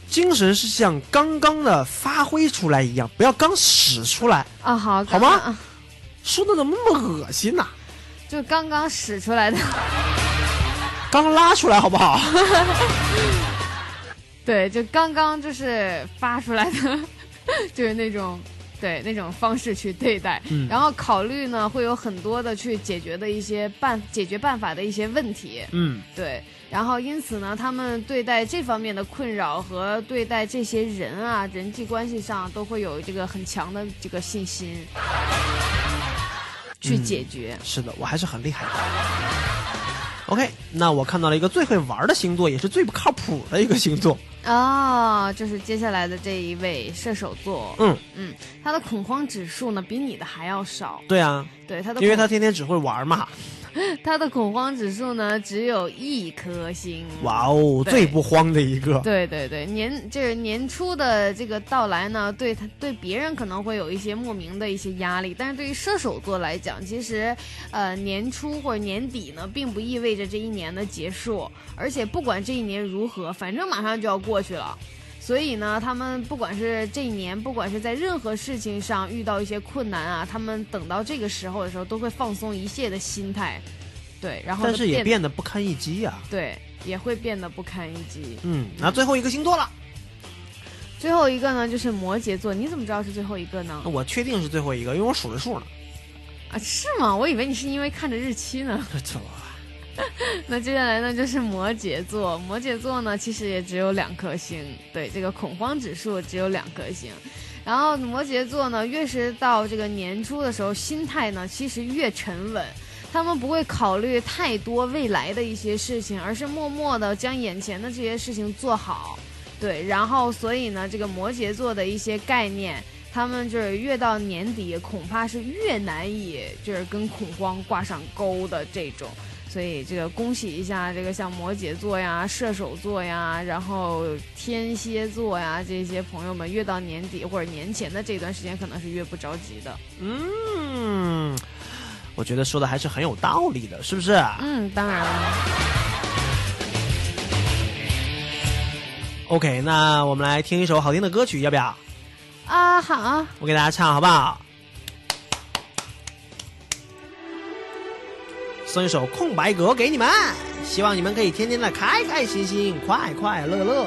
精神是像刚刚的发挥出来一样，不要刚使出来啊！好，好吗？说的怎么那么恶心呢、啊？就刚刚使出来的，刚拉出来好不好？对，就刚刚就是发出来的，就是那种。对那种方式去对待，嗯、然后考虑呢，会有很多的去解决的一些办解决办法的一些问题。嗯，对，然后因此呢，他们对待这方面的困扰和对待这些人啊人际关系上都会有这个很强的这个信心去解决。嗯、是的，我还是很厉害的。OK，那我看到了一个最会玩的星座，也是最不靠谱的一个星座。哦，就是接下来的这一位射手座。嗯嗯，他的恐慌指数呢比你的还要少。对啊，对他的，因为他天天只会玩嘛。他的恐慌指数呢只有一颗星。哇哦，最不慌的一个。对对对，年就是年初的这个到来呢，对他对别人可能会有一些莫名的一些压力，但是对于射手座来讲，其实呃年初或者年底呢，并不意味着这一年的结束，而且不管这一年如何，反正马上就要过去了。所以呢，他们不管是这一年，不管是在任何事情上遇到一些困难啊，他们等到这个时候的时候，都会放松一切的心态，对，然后但是也变得不堪一击呀、啊。对，也会变得不堪一击。嗯，那最后一个星座了，最后一个呢就是摩羯座，你怎么知道是最后一个呢？我确定是最后一个，因为我数着数呢。啊，是吗？我以为你是因为看着日期呢。错。那接下来呢，就是摩羯座。摩羯座呢，其实也只有两颗星，对这个恐慌指数只有两颗星。然后摩羯座呢，越是到这个年初的时候，心态呢其实越沉稳。他们不会考虑太多未来的一些事情，而是默默的将眼前的这些事情做好。对，然后所以呢，这个摩羯座的一些概念，他们就是越到年底，恐怕是越难以就是跟恐慌挂上钩的这种。所以这个恭喜一下这个像摩羯座呀、射手座呀，然后天蝎座呀这些朋友们，越到年底或者年前的这段时间，可能是越不着急的。嗯，我觉得说的还是很有道理的，是不是？嗯，当然了。OK，那我们来听一首好听的歌曲，要不要？啊，好，我给大家唱好不好？送一首《空白格》给你们，希望你们可以天天的开开心心、快快乐乐。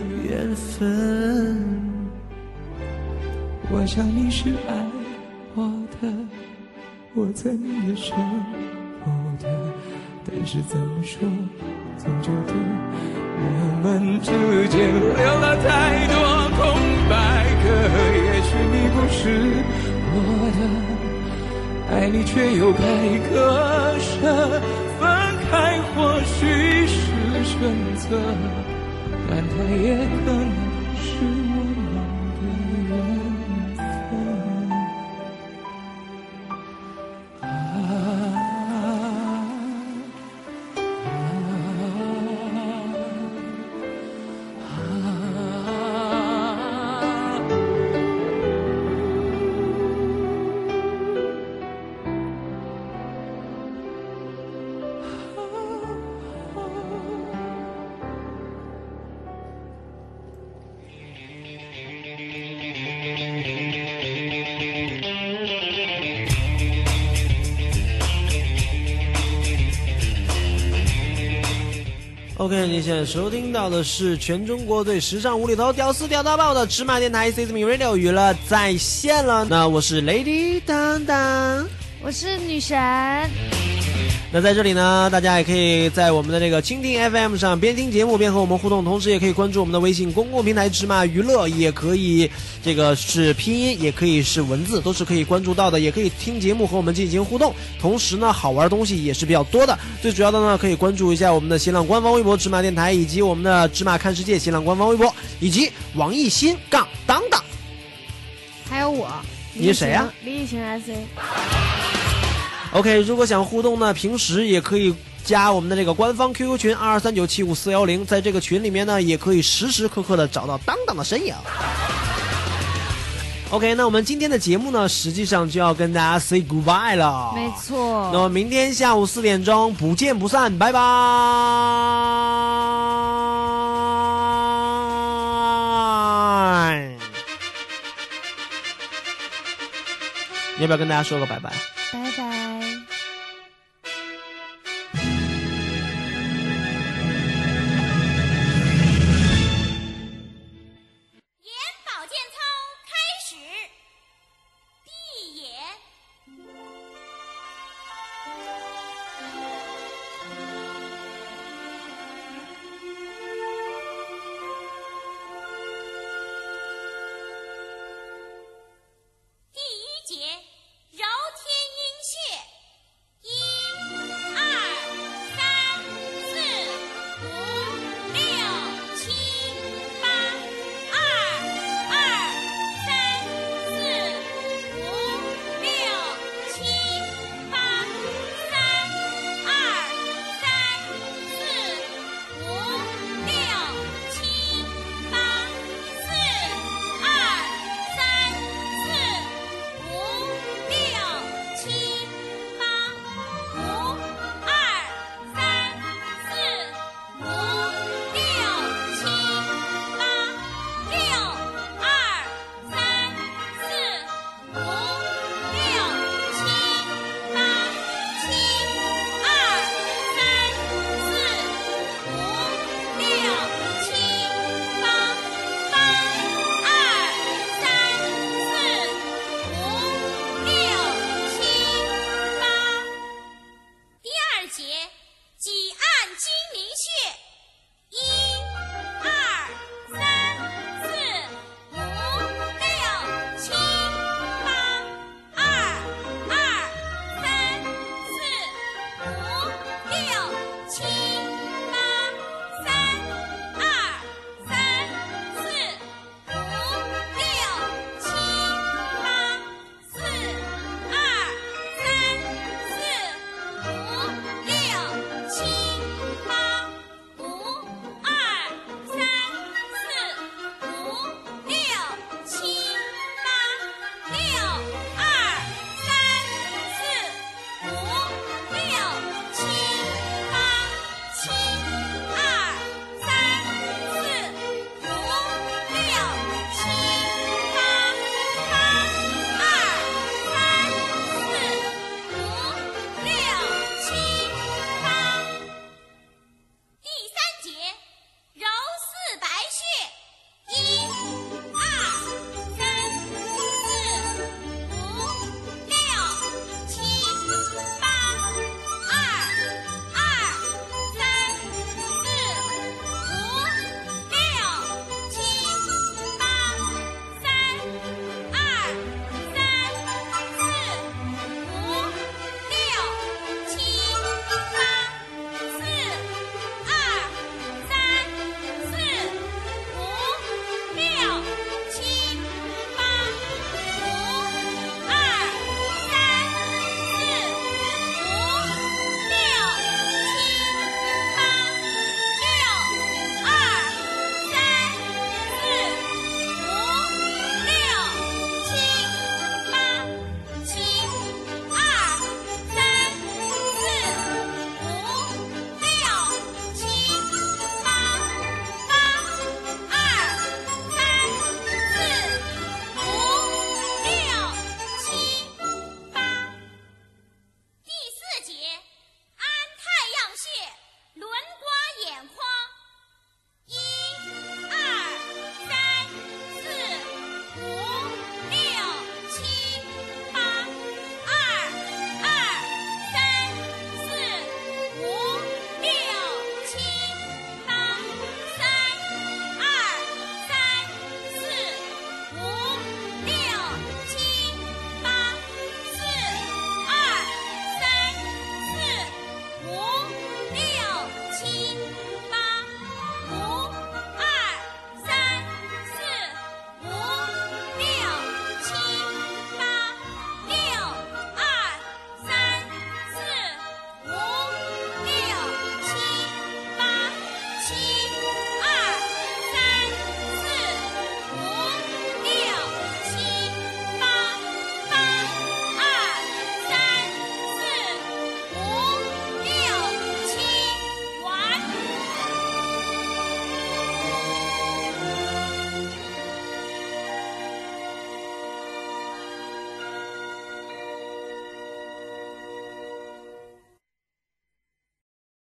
分。我想你是爱我的，我猜你也舍不得，但是怎么说，总觉得我们之间留了太多空白格。也许你不是我的，爱你却又该割舍，分开或许是选择，但它也可能 OK，你现在收听到的是全中国最时尚无厘头、屌丝屌到爆的芝麻电台 C S M Radio 娱乐在线了。那我是 Lady 当当，我是女神。那在这里呢，大家也可以在我们的这个蜻蜓 FM 上边听节目边和我们互动，同时也可以关注我们的微信公共平台“芝麻娱乐”，也可以这个是拼音，也可以是文字，都是可以关注到的，也可以听节目和我们进行互动。同时呢，好玩东西也是比较多的。最主要的呢，可以关注一下我们的新浪官方微博“芝麻电台”，以及我们的“芝麻看世界”新浪官方微博，以及网易新杠当当。还有我，你是谁呀、李雨晴 S A。OK，如果想互动呢，平时也可以加我们的这个官方 QQ 群二二三九七五四幺零，在这个群里面呢，也可以时时刻刻的找到当当的身影。OK，那我们今天的节目呢，实际上就要跟大家 say goodbye 了。没错。那么明天下午四点钟不见不散，拜拜。要不要跟大家说个拜拜？拜拜。